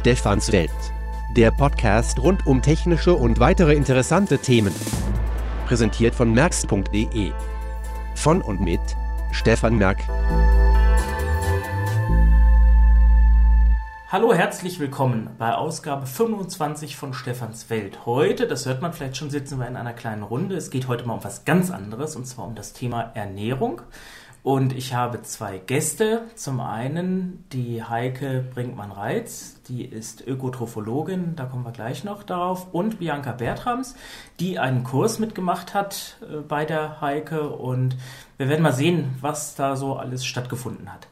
Stefans Welt. Der Podcast rund um technische und weitere interessante Themen. Präsentiert von merx.de. Von und mit Stefan Merk. Hallo, herzlich willkommen bei Ausgabe 25 von Stefans Welt. Heute, das hört man vielleicht schon, sitzen wir in einer kleinen Runde. Es geht heute mal um was ganz anderes und zwar um das Thema Ernährung. Und ich habe zwei Gäste. Zum einen die Heike Brinkmann-Reitz, die ist Ökotrophologin, da kommen wir gleich noch darauf. Und Bianca Bertrams, die einen Kurs mitgemacht hat äh, bei der Heike. Und wir werden mal sehen, was da so alles stattgefunden hat.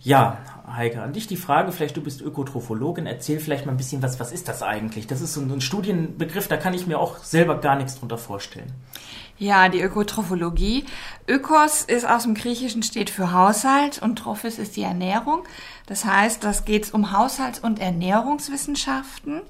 Ja, Heike, an dich die Frage, vielleicht du bist Ökotrophologin, erzähl vielleicht mal ein bisschen was, was ist das eigentlich? Das ist so ein Studienbegriff, da kann ich mir auch selber gar nichts drunter vorstellen. Ja, die Ökotrophologie. Ökos ist aus dem Griechischen steht für Haushalt und Trophis ist die Ernährung. Das heißt, das geht um Haushalts- und Ernährungswissenschaften.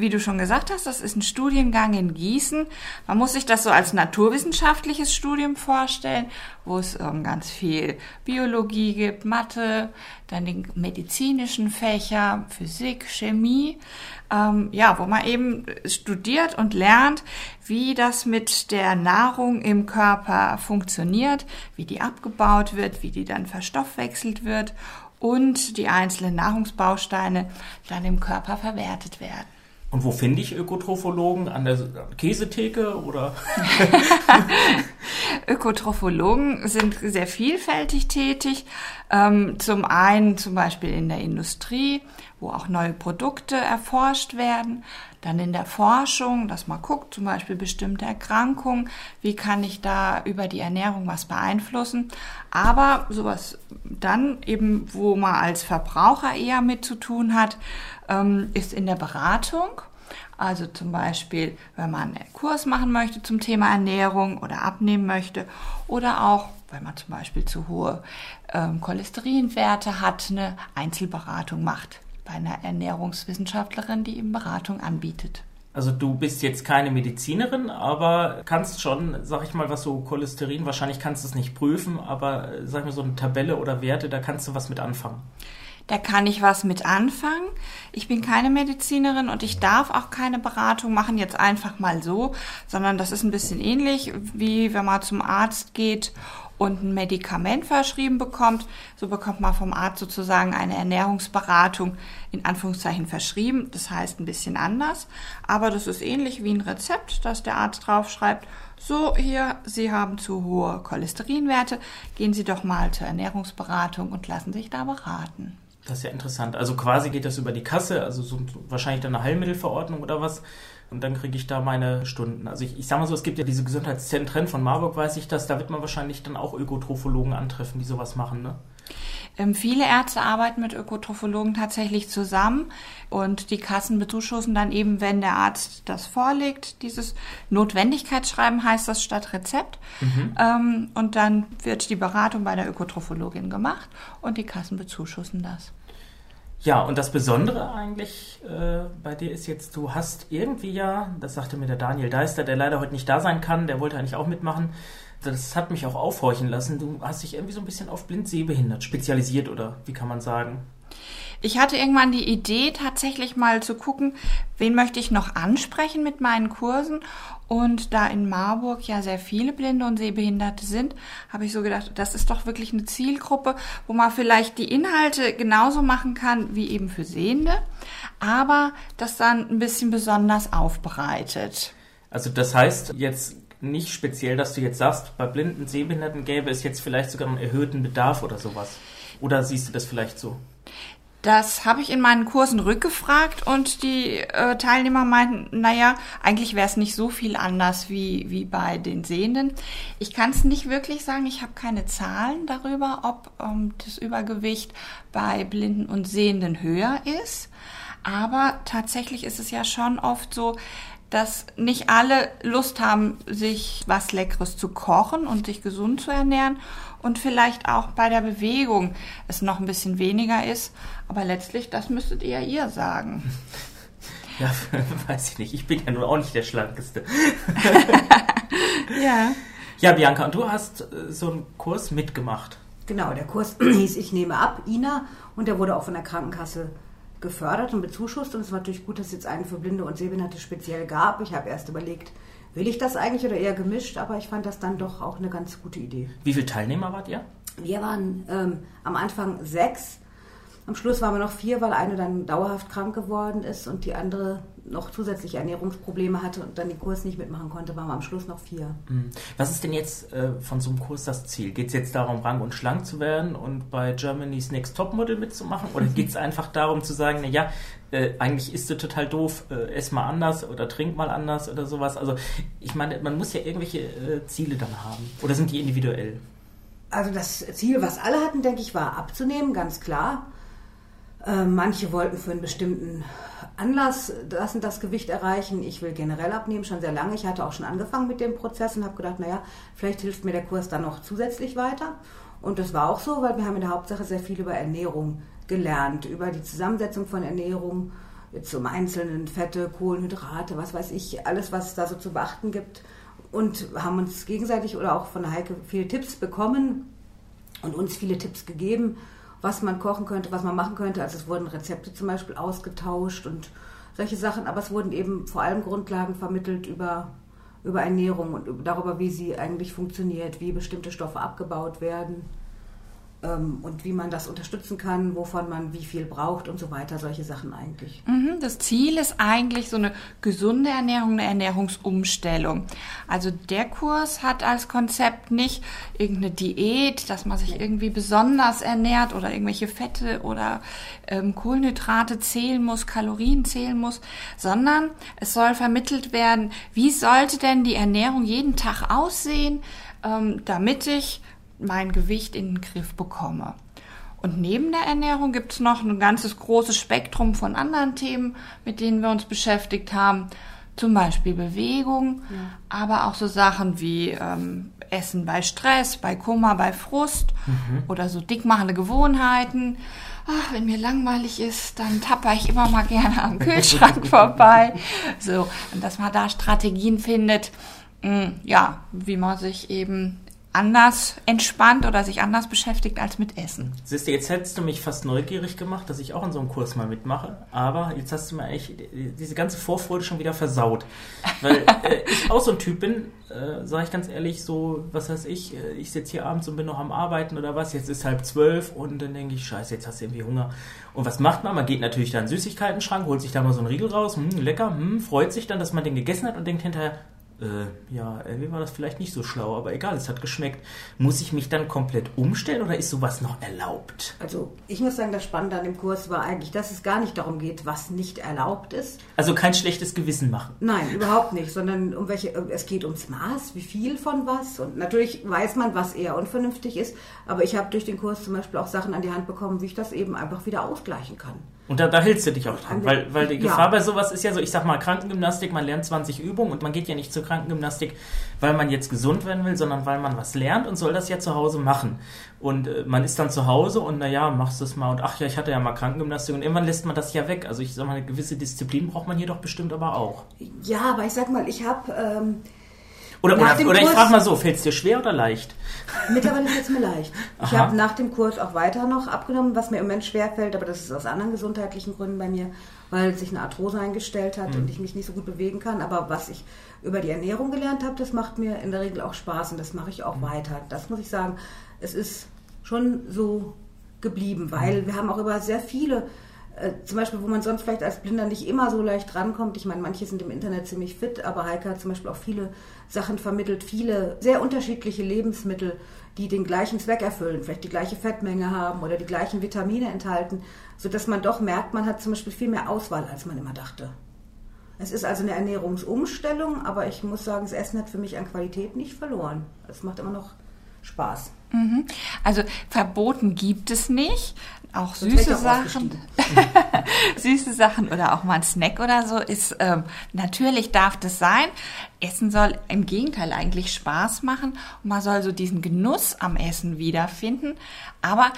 Wie du schon gesagt hast, das ist ein Studiengang in Gießen. Man muss sich das so als naturwissenschaftliches Studium vorstellen, wo es ähm, ganz viel Biologie gibt, Mathe, dann den medizinischen Fächer, Physik, Chemie ähm, ja, wo man eben studiert und lernt, wie das mit der Nahrung im Körper funktioniert, wie die abgebaut wird, wie die dann verstoffwechselt wird und die einzelnen Nahrungsbausteine dann im Körper verwertet werden. Und wo finde ich Ökotrophologen? An der Käsetheke oder? Ökotrophologen sind sehr vielfältig tätig. Ähm, zum einen zum Beispiel in der Industrie, wo auch neue Produkte erforscht werden. Dann in der Forschung, dass man guckt, zum Beispiel bestimmte Erkrankungen, wie kann ich da über die Ernährung was beeinflussen. Aber sowas dann eben, wo man als Verbraucher eher mit zu tun hat, ähm, ist in der Beratung. Also zum Beispiel, wenn man einen Kurs machen möchte zum Thema Ernährung oder abnehmen möchte oder auch, wenn man zum Beispiel zu hohe ähm, Cholesterinwerte hat, eine Einzelberatung macht bei einer Ernährungswissenschaftlerin, die eben Beratung anbietet. Also du bist jetzt keine Medizinerin, aber kannst schon, sag ich mal, was so Cholesterin, wahrscheinlich kannst du es nicht prüfen, aber äh, sag mal so eine Tabelle oder Werte, da kannst du was mit anfangen. Da kann ich was mit anfangen. Ich bin keine Medizinerin und ich darf auch keine Beratung machen, jetzt einfach mal so, sondern das ist ein bisschen ähnlich, wie wenn man zum Arzt geht und ein Medikament verschrieben bekommt, so bekommt man vom Arzt sozusagen eine Ernährungsberatung in Anführungszeichen verschrieben. Das heißt ein bisschen anders, aber das ist ähnlich wie ein Rezept, das der Arzt draufschreibt. So, hier, Sie haben zu hohe Cholesterinwerte, gehen Sie doch mal zur Ernährungsberatung und lassen sich da beraten. Das ist ja interessant. Also quasi geht das über die Kasse, also so wahrscheinlich dann eine Heilmittelverordnung oder was. Und dann kriege ich da meine Stunden. Also ich, ich sag mal so, es gibt ja diese Gesundheitszentren von Marburg, weiß ich das, da wird man wahrscheinlich dann auch Ökotrophologen antreffen, die sowas machen, ne? Ähm, viele Ärzte arbeiten mit Ökotrophologen tatsächlich zusammen und die Kassen bezuschussen dann eben, wenn der Arzt das vorlegt, dieses Notwendigkeitsschreiben heißt das statt Rezept. Mhm. Ähm, und dann wird die Beratung bei der Ökotrophologin gemacht und die Kassen bezuschussen das. Ja, und das Besondere eigentlich äh, bei dir ist jetzt, du hast irgendwie ja, das sagte mir der Daniel Deister, der leider heute nicht da sein kann, der wollte eigentlich auch mitmachen. Das hat mich auch aufhorchen lassen. Du hast dich irgendwie so ein bisschen auf blind-sehbehindert spezialisiert, oder wie kann man sagen? Ich hatte irgendwann die Idee, tatsächlich mal zu gucken, wen möchte ich noch ansprechen mit meinen Kursen. Und da in Marburg ja sehr viele Blinde und Sehbehinderte sind, habe ich so gedacht, das ist doch wirklich eine Zielgruppe, wo man vielleicht die Inhalte genauso machen kann wie eben für Sehende, aber das dann ein bisschen besonders aufbereitet. Also das heißt jetzt nicht speziell, dass du jetzt sagst, bei blinden Sehbehinderten gäbe es jetzt vielleicht sogar einen erhöhten Bedarf oder sowas. Oder siehst du das vielleicht so? Das habe ich in meinen Kursen rückgefragt und die äh, Teilnehmer meinten, naja, eigentlich wäre es nicht so viel anders wie, wie bei den Sehenden. Ich kann es nicht wirklich sagen, ich habe keine Zahlen darüber, ob ähm, das Übergewicht bei Blinden und Sehenden höher ist. Aber tatsächlich ist es ja schon oft so, dass nicht alle Lust haben, sich was Leckeres zu kochen und sich gesund zu ernähren und vielleicht auch bei der Bewegung es noch ein bisschen weniger ist. Aber letztlich, das müsstet ihr ihr sagen. Ja, weiß ich nicht. Ich bin ja nun auch nicht der Schlankeste. ja. Ja, Bianca, und du hast äh, so einen Kurs mitgemacht. Genau, der Kurs hieß Ich nehme ab, Ina, und der wurde auch von der Krankenkasse gefördert und bezuschusst und es war natürlich gut, dass es jetzt einen für Blinde und Sehbehinderte speziell gab. Ich habe erst überlegt, will ich das eigentlich oder eher gemischt, aber ich fand das dann doch auch eine ganz gute Idee. Wie viele Teilnehmer wart ihr? Wir waren ähm, am Anfang sechs am Schluss waren wir noch vier, weil eine dann dauerhaft krank geworden ist und die andere noch zusätzliche Ernährungsprobleme hatte und dann den Kurs nicht mitmachen konnte, waren wir am Schluss noch vier. Mhm. Was ist denn jetzt äh, von so einem Kurs das Ziel? Geht es jetzt darum, rank und schlank zu werden und bei Germany's Next Topmodel mitzumachen? Oder geht es einfach darum zu sagen, naja, äh, eigentlich ist du total doof, äh, ess mal anders oder trink mal anders oder sowas? Also ich meine, man muss ja irgendwelche äh, Ziele dann haben. Oder sind die individuell? Also das Ziel, was alle hatten, denke ich, war abzunehmen, ganz klar. Äh, manche wollten für einen bestimmten Anlass das und das Gewicht erreichen. Ich will generell abnehmen, schon sehr lange. Ich hatte auch schon angefangen mit dem Prozess und habe gedacht, naja, vielleicht hilft mir der Kurs dann noch zusätzlich weiter. Und das war auch so, weil wir haben in der Hauptsache sehr viel über Ernährung gelernt, über die Zusammensetzung von Ernährung, zum Einzelnen Fette, Kohlenhydrate, was weiß ich, alles, was es da so zu beachten gibt. Und haben uns gegenseitig oder auch von Heike viele Tipps bekommen und uns viele Tipps gegeben was man kochen könnte, was man machen könnte. Also es wurden Rezepte zum Beispiel ausgetauscht und solche Sachen, aber es wurden eben vor allem Grundlagen vermittelt über, über Ernährung und darüber, wie sie eigentlich funktioniert, wie bestimmte Stoffe abgebaut werden und wie man das unterstützen kann, wovon man wie viel braucht und so weiter, solche Sachen eigentlich. Mhm, das Ziel ist eigentlich so eine gesunde Ernährung, eine Ernährungsumstellung. Also der Kurs hat als Konzept nicht irgendeine Diät, dass man sich irgendwie besonders ernährt oder irgendwelche Fette oder ähm, Kohlenhydrate zählen muss, Kalorien zählen muss, sondern es soll vermittelt werden, wie sollte denn die Ernährung jeden Tag aussehen, ähm, damit ich mein Gewicht in den Griff bekomme. Und neben der Ernährung gibt es noch ein ganzes großes Spektrum von anderen Themen, mit denen wir uns beschäftigt haben. Zum Beispiel Bewegung, ja. aber auch so Sachen wie ähm, Essen bei Stress, bei Kummer, bei Frust mhm. oder so dickmachende Gewohnheiten. Ach, wenn mir langweilig ist, dann tapper ich immer mal gerne am Kühlschrank vorbei. So, und dass man da Strategien findet, mh, mm, ja, wie man sich eben anders entspannt oder sich anders beschäftigt als mit Essen. Siehst du, jetzt hättest du mich fast neugierig gemacht, dass ich auch in so einem Kurs mal mitmache, aber jetzt hast du mir echt diese ganze Vorfreude schon wieder versaut. Weil äh, ich auch so ein Typ bin, äh, sage ich ganz ehrlich, so, was weiß ich, äh, ich sitze hier abends und bin noch am Arbeiten oder was, jetzt ist halb zwölf und dann denke ich, scheiße, jetzt hast du irgendwie Hunger. Und was macht man? Man geht natürlich da in den Süßigkeiten-Schrank, holt sich da mal so einen Riegel raus, hm, lecker, hm, freut sich dann, dass man den gegessen hat und denkt hinterher, äh, ja, irgendwie war das vielleicht nicht so schlau, aber egal, es hat geschmeckt. Muss ich mich dann komplett umstellen oder ist sowas noch erlaubt? Also ich muss sagen, das Spannende an dem Kurs war eigentlich, dass es gar nicht darum geht, was nicht erlaubt ist. Also kein schlechtes Gewissen machen. Nein, überhaupt nicht, sondern um welche, es geht ums Maß, wie viel von was. Und natürlich weiß man, was eher unvernünftig ist, aber ich habe durch den Kurs zum Beispiel auch Sachen an die Hand bekommen, wie ich das eben einfach wieder ausgleichen kann. Und da, da hältst du dich auch dran, weil, weil die Gefahr ja. bei sowas ist ja so, ich sag mal, Krankengymnastik, man lernt 20 Übungen und man geht ja nicht zur Krankengymnastik, weil man jetzt gesund werden will, sondern weil man was lernt und soll das ja zu Hause machen. Und äh, man ist dann zu Hause und naja, machst du es mal und ach ja, ich hatte ja mal Krankengymnastik und irgendwann lässt man das ja weg. Also ich sag mal, eine gewisse Disziplin braucht man hier doch bestimmt aber auch. Ja, aber ich sag mal, ich habe... Ähm oder, oder, oder ich frage mal so, fällt es dir schwer oder leicht? Mittlerweile fällt es mir leicht. Ich habe nach dem Kurs auch weiter noch abgenommen, was mir im Moment schwer fällt, aber das ist aus anderen gesundheitlichen Gründen bei mir, weil sich eine Arthrose eingestellt hat mhm. und ich mich nicht so gut bewegen kann. Aber was ich über die Ernährung gelernt habe, das macht mir in der Regel auch Spaß und das mache ich auch mhm. weiter. Das muss ich sagen, es ist schon so geblieben, weil mhm. wir haben auch über sehr viele äh, zum Beispiel, wo man sonst vielleicht als Blinder nicht immer so leicht rankommt. Ich meine, manche sind im Internet ziemlich fit, aber Heike hat zum Beispiel auch viele Sachen vermittelt, viele sehr unterschiedliche Lebensmittel, die den gleichen Zweck erfüllen, vielleicht die gleiche Fettmenge haben oder die gleichen Vitamine enthalten, sodass man doch merkt, man hat zum Beispiel viel mehr Auswahl, als man immer dachte. Es ist also eine Ernährungsumstellung, aber ich muss sagen, das Essen hat für mich an Qualität nicht verloren. Es macht immer noch Spaß. Mhm. Also verboten gibt es nicht. Auch süße Sachen, süße Sachen oder auch mal ein Snack oder so ist ähm, natürlich darf das sein. Essen soll im Gegenteil eigentlich Spaß machen und man soll so diesen Genuss am Essen wiederfinden, aber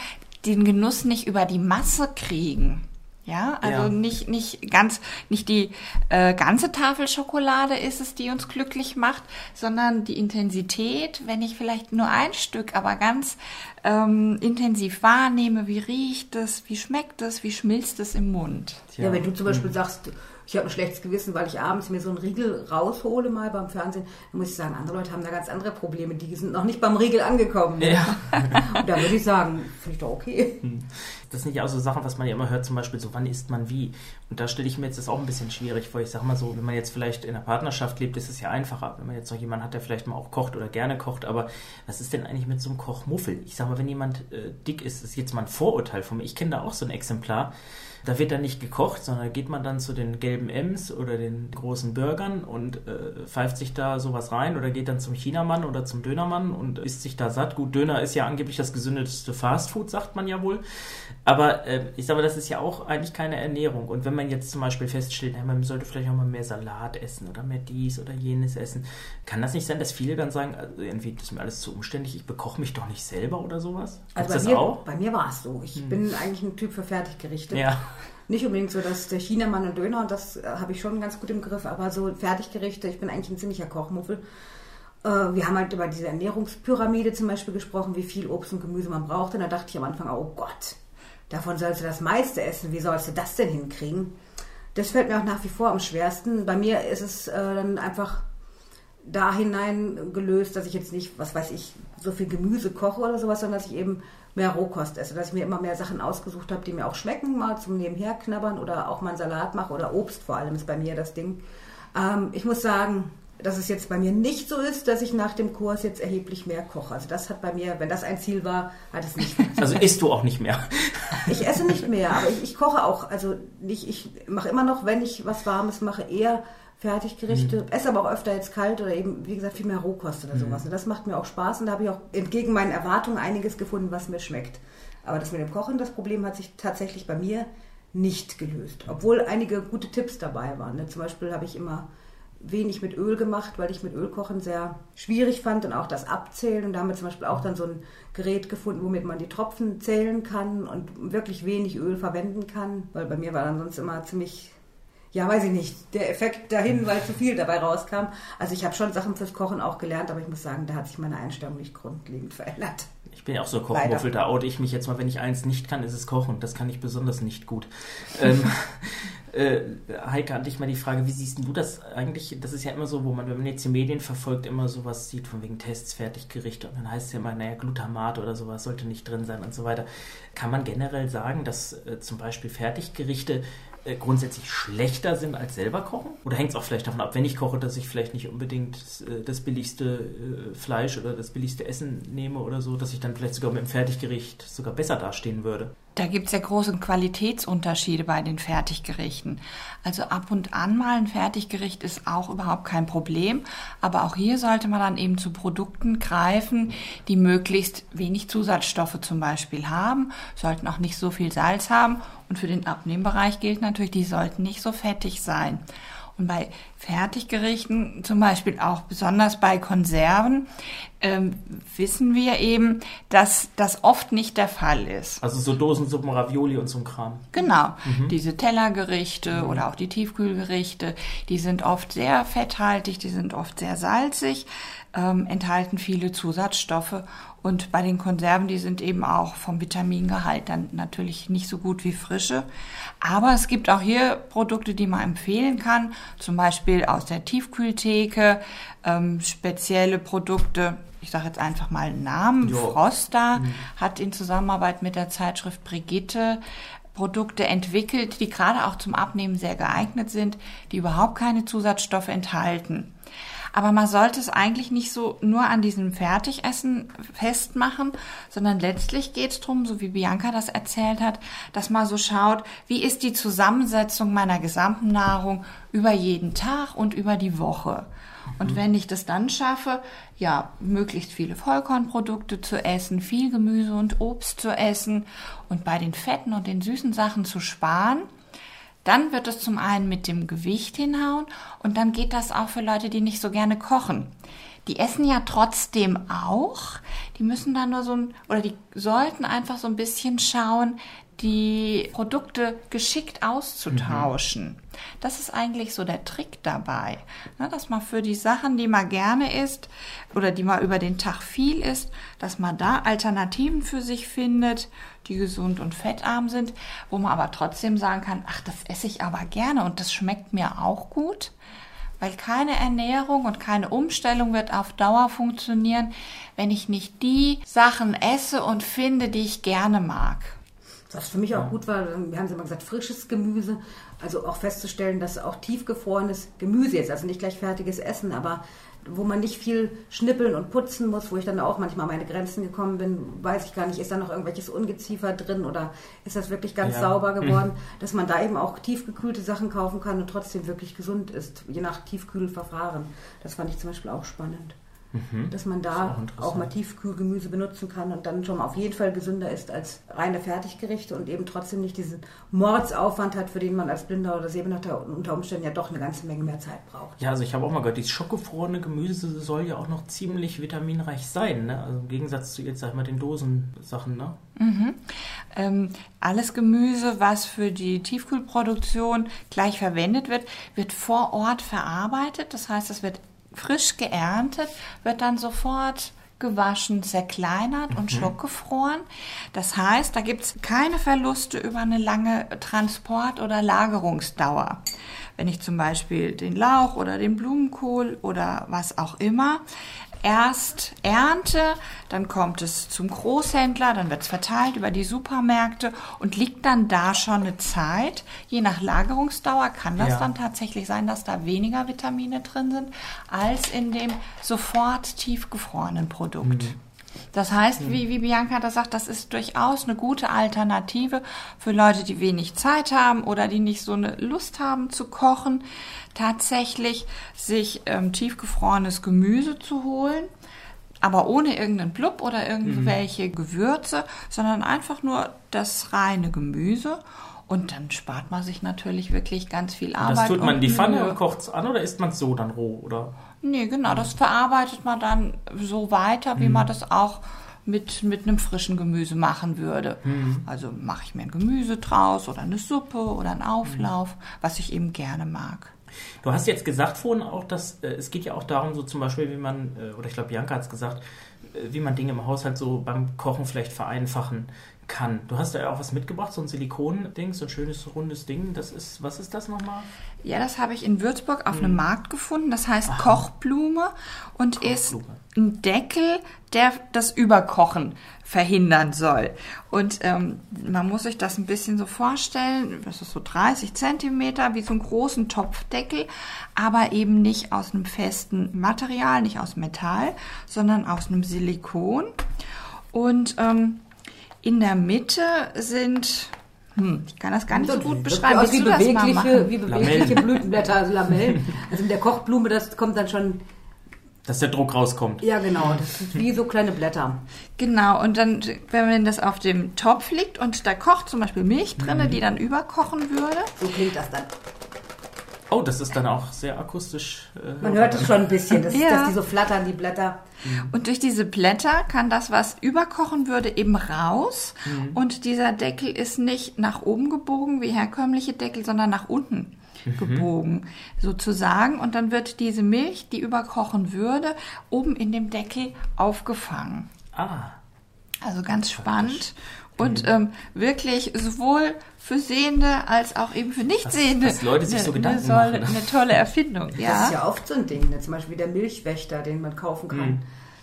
den Genuss nicht über die Masse kriegen. Ja, also Ja. nicht nicht ganz nicht die äh, ganze Tafel Schokolade ist es, die uns glücklich macht, sondern die Intensität, wenn ich vielleicht nur ein Stück, aber ganz ähm, intensiv wahrnehme, wie riecht es, wie schmeckt es, wie schmilzt es im Mund. Ja, wenn du zum Beispiel sagst, ich habe ein schlechtes Gewissen, weil ich abends mir so einen Riegel raushole mal beim Fernsehen, dann muss ich sagen, andere Leute haben da ganz andere Probleme, die sind noch nicht beim Riegel angekommen. ne? Ja. Und da würde ich sagen, finde ich doch okay. Das sind ja auch so Sachen, was man ja immer hört, zum Beispiel so, wann isst man wie? Und da stelle ich mir jetzt das auch ein bisschen schwierig vor. Ich sag mal so, wenn man jetzt vielleicht in einer Partnerschaft lebt, ist es ja einfacher. Wenn man jetzt noch jemanden hat, der vielleicht mal auch kocht oder gerne kocht, aber was ist denn eigentlich mit so einem Kochmuffel? Ich sag mal, wenn jemand äh, dick ist, ist jetzt mal ein Vorurteil von mir. Ich kenne da auch so ein Exemplar. Da wird dann nicht gekocht, sondern da geht man dann zu den gelben M's oder den großen Burgern und äh, pfeift sich da sowas rein oder geht dann zum Chinamann oder zum Dönermann und isst sich da satt. Gut, Döner ist ja angeblich das gesündeste Fastfood, sagt man ja wohl. Aber äh, ich sage, das ist ja auch eigentlich keine Ernährung. Und wenn man jetzt zum Beispiel feststellt, ja, man sollte vielleicht auch mal mehr Salat essen oder mehr dies oder jenes essen, kann das nicht sein, dass viele dann sagen, also irgendwie das ist mir alles zu umständlich, ich bekoche mich doch nicht selber oder sowas? Gibt's Also bei mir, bei mir war es so. Ich bin eigentlich ein Typ für Fertiggerichte. Ja. Nicht unbedingt so, dass der Chinamann und Döner, das äh, habe ich schon ganz gut im Griff, aber so Fertiggerichte, ich bin eigentlich ein ziemlicher Kochmuffel. Äh, wir haben halt über diese Ernährungspyramide zum Beispiel gesprochen, wie viel Obst und Gemüse man braucht. Und da dachte ich am Anfang, oh Gott, davon sollst du das meiste essen. Wie sollst du das denn hinkriegen? Das fällt mir auch nach wie vor am schwersten. Bei mir ist es äh, dann einfach da hinein gelöst, dass ich jetzt nicht, was weiß ich, so viel Gemüse koche oder sowas, sondern dass ich eben mehr Rohkost esse, dass ich mir immer mehr Sachen ausgesucht habe, die mir auch schmecken, mal zum Nebenher knabbern oder auch mal einen Salat mache oder Obst vor allem ist bei mir das Ding. Ähm, ich muss sagen, dass es jetzt bei mir nicht so ist, dass ich nach dem Kurs jetzt erheblich mehr koche. Also das hat bei mir, wenn das ein Ziel war, hat es nicht Also isst du auch nicht mehr. ich esse nicht mehr, aber ich, ich koche auch. Also nicht, ich mache immer noch, wenn ich was Warmes mache, eher Fertiggerichte. Esse aber auch öfter jetzt kalt oder eben, wie gesagt, viel mehr Rohkost oder sowas. Und das macht mir auch Spaß und da habe ich auch entgegen meinen Erwartungen einiges gefunden, was mir schmeckt. Aber das mit dem Kochen, das Problem hat sich tatsächlich bei mir nicht gelöst. Obwohl einige gute Tipps dabei waren. ne? Zum Beispiel habe ich immer wenig mit Öl gemacht, weil ich mit Ölkochen sehr schwierig fand und auch das Abzählen. Und da haben wir zum Beispiel auch dann so ein Gerät gefunden, womit man die Tropfen zählen kann und wirklich wenig Öl verwenden kann, weil bei mir war dann sonst immer ziemlich, ja weiß ich nicht, der Effekt dahin, weil zu viel dabei rauskam. Also ich habe schon Sachen fürs Kochen auch gelernt, aber ich muss sagen, da hat sich meine Einstellung nicht grundlegend verändert. Ich bin ja auch so Kochmuffel, da oute ich mich jetzt mal, wenn ich eins nicht kann, ist es Kochen. Das kann ich besonders nicht gut. ähm, äh, Heike, an dich mal die Frage, wie siehst du das eigentlich? Das ist ja immer so, wo man, wenn man jetzt die Medien verfolgt, immer sowas sieht, von wegen Tests, Fertiggerichte und dann heißt es ja immer, naja, Glutamat oder sowas sollte nicht drin sein und so weiter. Kann man generell sagen, dass äh, zum Beispiel Fertiggerichte grundsätzlich schlechter sind als selber kochen? Oder hängt es auch vielleicht davon ab, wenn ich koche, dass ich vielleicht nicht unbedingt äh, das billigste äh, Fleisch oder das billigste Essen nehme oder so, dass ich dann vielleicht sogar mit dem Fertiggericht sogar besser dastehen würde? Da gibt es ja große Qualitätsunterschiede bei den Fertiggerichten. Also ab und an mal ein Fertiggericht ist auch überhaupt kein Problem. Aber auch hier sollte man dann eben zu Produkten greifen, die möglichst wenig Zusatzstoffe zum Beispiel haben, sollten auch nicht so viel Salz haben. Und für den Abnehmbereich gilt natürlich, die sollten nicht so fettig sein. Und bei Fertiggerichten, zum Beispiel auch besonders bei Konserven, ähm, wissen wir eben, dass das oft nicht der Fall ist. Also so Dosensuppen, Ravioli und so ein Kram. Genau, diese Tellergerichte oder auch die Tiefkühlgerichte, die sind oft sehr fetthaltig, die sind oft sehr salzig, ähm, enthalten viele Zusatzstoffe und bei den Konserven, die sind eben auch vom Vitamingehalt dann natürlich nicht so gut wie frische. Aber es gibt auch hier Produkte, die man empfehlen kann, zum Beispiel aus der Tiefkühltheke, ähm, spezielle Produkte. Ich sage jetzt einfach mal einen Namen. Jo. Frosta hat in Zusammenarbeit mit der Zeitschrift Brigitte Produkte entwickelt, die gerade auch zum Abnehmen sehr geeignet sind, die überhaupt keine Zusatzstoffe enthalten. Aber man sollte es eigentlich nicht so nur an diesem Fertigessen festmachen, sondern letztlich geht es darum, so wie Bianca das erzählt hat, dass man so schaut, wie ist die Zusammensetzung meiner gesamten Nahrung über jeden Tag und über die Woche. Und wenn ich das dann schaffe, ja, möglichst viele Vollkornprodukte zu essen, viel Gemüse und Obst zu essen und bei den fetten und den süßen Sachen zu sparen, dann wird es zum einen mit dem Gewicht hinhauen und dann geht das auch für Leute, die nicht so gerne kochen. Die essen ja trotzdem auch. Die müssen dann nur so ein, oder die sollten einfach so ein bisschen schauen, die Produkte geschickt auszutauschen. Das ist eigentlich so der Trick dabei, ne, dass man für die Sachen, die man gerne isst oder die man über den Tag viel isst, dass man da Alternativen für sich findet, die gesund und fettarm sind, wo man aber trotzdem sagen kann, ach, das esse ich aber gerne und das schmeckt mir auch gut weil keine Ernährung und keine Umstellung wird auf Dauer funktionieren, wenn ich nicht die Sachen esse und finde, die ich gerne mag. Was für mich auch gut war, wir haben es immer gesagt, frisches Gemüse. Also auch festzustellen, dass auch tiefgefrorenes Gemüse jetzt, also nicht gleich fertiges Essen, aber wo man nicht viel schnippeln und putzen muss, wo ich dann auch manchmal meine Grenzen gekommen bin, weiß ich gar nicht, ist da noch irgendwelches Ungeziefer drin oder ist das wirklich ganz ja. sauber geworden, mhm. dass man da eben auch tiefgekühlte Sachen kaufen kann und trotzdem wirklich gesund ist, je nach Tiefkühlverfahren. Das fand ich zum Beispiel auch spannend. Mhm. Dass man da auch, auch, mal Tiefkühlgemüse benutzen kann und dann schon mal auf jeden Fall gesünder ist als reine Fertiggerichte und eben trotzdem nicht diesen Mordsaufwand hat, für den man als Blinder oder Sehbehinderter unter Umständen ja doch eine ganze Menge mehr Zeit braucht. Ja, also ich habe auch mal gehört, dieses schockgefrorene Gemüse soll ja auch noch ziemlich vitaminreich sein, ne? Also im Gegensatz zu jetzt, sag ich mal, den Dosensachen, ne? Mhm. Ähm, alles Gemüse, was für die Tiefkühlproduktion gleich verwendet wird, wird vor Ort verarbeitet. Das heißt, es wird frisch geerntet, wird dann sofort gewaschen, zerkleinert und mhm. schockgefroren. Das heißt, da gibt es keine Verluste über eine lange Transport- oder Lagerungsdauer. Wenn ich zum Beispiel den Lauch oder den Blumenkohl oder was auch immer erst ernte, dann kommt es zum Großhändler, dann wird es verteilt über die Supermärkte und liegt dann da schon eine Zeit. Je nach Lagerungsdauer kann das ja. dann tatsächlich sein, dass da weniger Vitamine drin sind als in dem sofort tiefgefrorenen Produkt. Mhm. Das heißt, wie, wie Bianca das sagt, das ist durchaus eine gute Alternative für Leute, die wenig Zeit haben oder die nicht so eine Lust haben zu kochen, tatsächlich sich ähm, tiefgefrorenes Gemüse zu holen aber ohne irgendeinen Blub oder irgendwelche mhm. Gewürze, sondern einfach nur das reine Gemüse. Und dann spart man sich natürlich wirklich ganz viel Arbeit. das tut man in die Pfanne und kocht es an oder isst man es so dann roh? Oder? Nee, genau, das verarbeitet man dann so weiter, wie mhm. man das auch mit, mit einem frischen Gemüse machen würde. Mhm. Also mache ich mir ein Gemüse draus oder eine Suppe oder einen Auflauf, mhm. was ich eben gerne mag. Du hast jetzt gesagt vorhin auch, dass äh, es geht ja auch darum, so zum Beispiel, wie man, äh, oder ich glaube, Bianca hat es gesagt, äh, wie man Dinge im Haushalt so beim Kochen vielleicht vereinfachen kann. Du hast da ja auch was mitgebracht, so ein Silikon-Ding, so ein schönes rundes Ding. Das ist, was ist das nochmal? Ja, das habe ich in Würzburg auf hm. einem Markt gefunden. Das heißt Aha. Kochblume und Kochblume. ist ein Deckel, der das Überkochen verhindern soll. Und ähm, man muss sich das ein bisschen so vorstellen, das ist so 30 Zentimeter, wie so einen großen Topfdeckel, aber eben nicht aus einem festen Material, nicht aus Metall, sondern aus einem Silikon. Und ähm, in der Mitte sind, hm, ich kann das gar nicht so gut beschreiben. Aus wie, bewegliche, wie bewegliche Blütenblätter, also Lamellen. Also in der Kochblume, das kommt dann schon dass der Druck rauskommt. Ja, genau. Das sind wie so kleine Blätter. Genau. Und dann, wenn man das auf dem Topf liegt und da kocht zum Beispiel Milch drin, mhm. die dann überkochen würde. So klingt das dann. Oh, das ist dann auch sehr akustisch. Äh, Man hört es schon ein bisschen, das, ja. dass die so flattern, die Blätter. Mhm. Und durch diese Blätter kann das, was überkochen würde, eben raus. Mhm. Und dieser Deckel ist nicht nach oben gebogen wie herkömmliche Deckel, sondern nach unten mhm. gebogen, sozusagen. Und dann wird diese Milch, die überkochen würde, oben in dem Deckel aufgefangen. Ah. Also ganz spannend. Und mhm. ähm, wirklich sowohl für Sehende als auch eben für Nichtsehende. Dass, Leute sich so Gedanken eine, machen. Eine tolle Erfindung, ja. Das ist ja oft so ein Ding, ne? zum Beispiel der Milchwächter, den man kaufen kann. Mhm.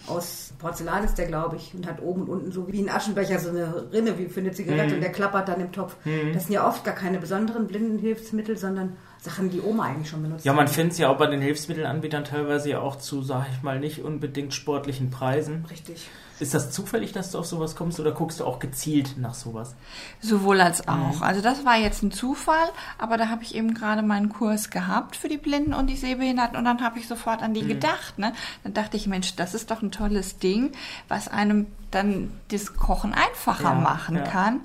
Aus Porzellan ist der, glaube ich, und hat oben und unten so wie ein Aschenbecher so eine Rinne wie für eine Zigarette mhm. und der klappert dann im Topf. Mhm. Das sind ja oft gar keine besonderen Blindenhilfsmittel, sondern Sachen, die Oma eigentlich schon benutzt. Ja, man findet es ja auch bei den Hilfsmittelanbietern teilweise ja auch zu, sag ich mal, nicht unbedingt sportlichen Preisen. Richtig. Ist das zufällig, dass du auf sowas kommst oder guckst du auch gezielt nach sowas? Sowohl als auch. Mhm. Also das war jetzt ein Zufall, aber da habe ich eben gerade meinen Kurs gehabt für die Blinden und die Sehbehinderten und dann habe ich sofort an die mhm. gedacht. Ne? Dann dachte ich, Mensch, das ist doch ein tolles Ding, was einem dann das Kochen einfacher ja, machen ja. kann.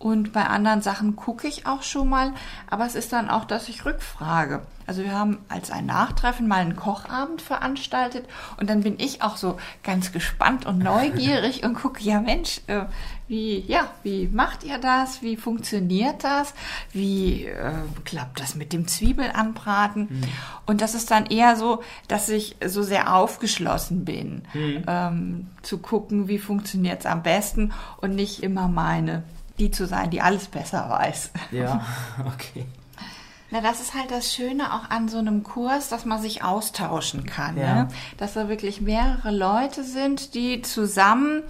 Und bei anderen Sachen gucke ich auch schon mal, aber es ist dann auch, dass ich rückfrage. Also wir haben als ein Nachtreffen mal einen Kochabend veranstaltet und dann bin ich auch so ganz gespannt und neugierig und gucke, ja Mensch, äh, wie, ja, wie macht ihr das? Wie funktioniert das? Wie äh, klappt das mit dem Zwiebelanbraten? Mhm. Und das ist dann eher so, dass ich so sehr aufgeschlossen bin, mhm. ähm, zu gucken, wie funktioniert es am besten und nicht immer meine die zu sein, die alles besser weiß. Ja, okay. Na, das ist halt das Schöne auch an so einem Kurs, dass man sich austauschen kann. Ja. Ne? Dass da wirklich mehrere Leute sind, die zusammen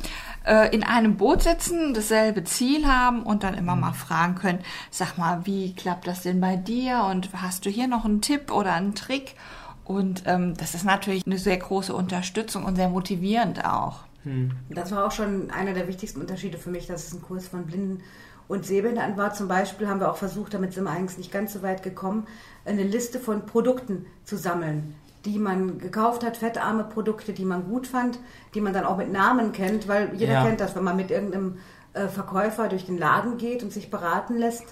äh, in einem Boot sitzen, dasselbe Ziel haben und dann immer mal fragen können, sag mal, wie klappt das denn bei dir und hast du hier noch einen Tipp oder einen Trick? Und ähm, das ist natürlich eine sehr große Unterstützung und sehr motivierend auch. Hm. Das war auch schon einer der wichtigsten Unterschiede für mich, dass es ein Kurs von Blinden und Sehbehinderten war. Zum Beispiel haben wir auch versucht, damit sind wir eigentlich nicht ganz so weit gekommen, eine Liste von Produkten zu sammeln, die man gekauft hat, fettarme Produkte, die man gut fand, die man dann auch mit Namen kennt, weil jeder ja. kennt das, wenn man mit irgendeinem äh, Verkäufer durch den Laden geht und sich beraten lässt,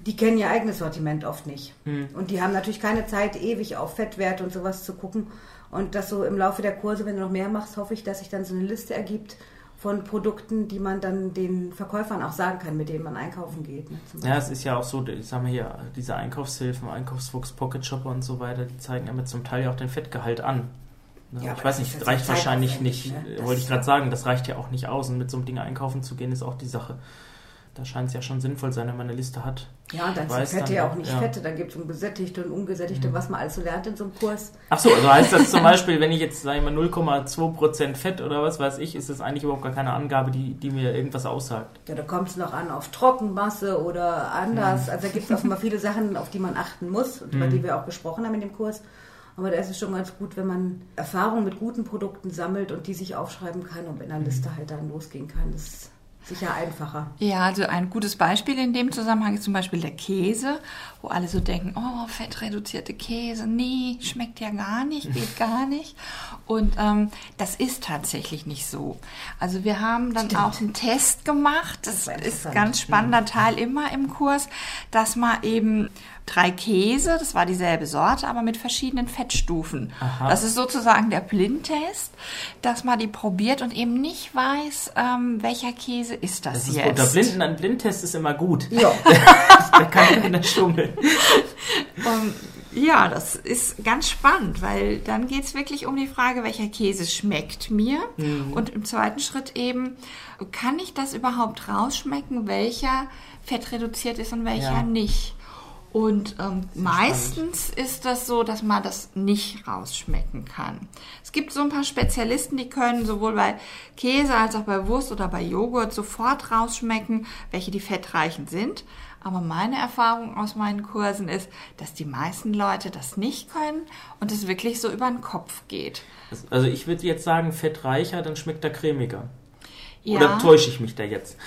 die kennen ihr eigenes Sortiment oft nicht. Hm. Und die haben natürlich keine Zeit, ewig auf Fettwerte und sowas zu gucken. Und das so im Laufe der Kurse, wenn du noch mehr machst, hoffe ich, dass sich dann so eine Liste ergibt von Produkten, die man dann den Verkäufern auch sagen kann, mit denen man einkaufen geht. Ne, ja, es ist ja auch so, ich sag mal hier, diese Einkaufshilfen, Einkaufsfuchs, Pocket Shopper und so weiter, die zeigen ja mit zum Teil ja auch den Fettgehalt an. Ne? Ja, ich weiß nicht, reicht wahrscheinlich nicht, ne? wollte ich gerade sagen, das reicht ja auch nicht aus. Und mit so einem Ding einkaufen zu gehen, ist auch die Sache da scheint es ja schon sinnvoll sein, wenn man eine Liste hat. Ja, dann sind Fette ja auch nicht ja. Fette, dann gibt es gesättigte und ungesättigte, mhm. was man also lernt in so einem Kurs. Ach so, also heißt das zum Beispiel, wenn ich jetzt, sage ich mal, 0,2% Fett oder was weiß ich, ist das eigentlich überhaupt gar keine Angabe, die, die mir irgendwas aussagt. Ja, da kommt es noch an auf Trockenmasse oder anders. Mhm. Also da gibt es offenbar viele Sachen, auf die man achten muss und mhm. über die wir auch gesprochen haben in dem Kurs. Aber da ist es schon ganz gut, wenn man Erfahrung mit guten Produkten sammelt und die sich aufschreiben kann und in der Liste halt dann losgehen kann. Das sicher einfacher. Ja, also ein gutes Beispiel in dem Zusammenhang ist zum Beispiel der Käse, wo alle so denken, oh, fettreduzierte Käse, nee, schmeckt ja gar nicht, geht gar nicht. Und ähm, das ist tatsächlich nicht so. Also wir haben dann Stimmt. auch einen Test gemacht, das, das ist ganz spannender Teil immer im Kurs, dass man eben drei Käse, das war dieselbe Sorte, aber mit verschiedenen Fettstufen. Aha. Das ist sozusagen der Blindtest, dass man die probiert und eben nicht weiß, ähm, welcher Käse ist das, das ist jetzt. Unter Blinden, ein Blindtest ist immer gut. Ja. da kann keiner schummeln. Um, ja, das ist ganz spannend, weil dann geht es wirklich um die Frage, welcher Käse schmeckt mir. Mhm. Und im zweiten Schritt eben, kann ich das überhaupt rausschmecken, welcher fettreduziert ist und welcher ja. nicht? Und ähm, meistens spannend. ist das so, dass man das nicht rausschmecken kann. Es gibt so ein paar Spezialisten, die können sowohl bei Käse als auch bei Wurst oder bei Joghurt sofort rausschmecken, welche die fettreichen sind. Aber meine Erfahrung aus meinen Kursen ist, dass die meisten Leute das nicht können und es wirklich so über den Kopf geht. Also ich würde jetzt sagen, fettreicher, dann schmeckt er cremiger. Ja. Oder täusche ich mich da jetzt?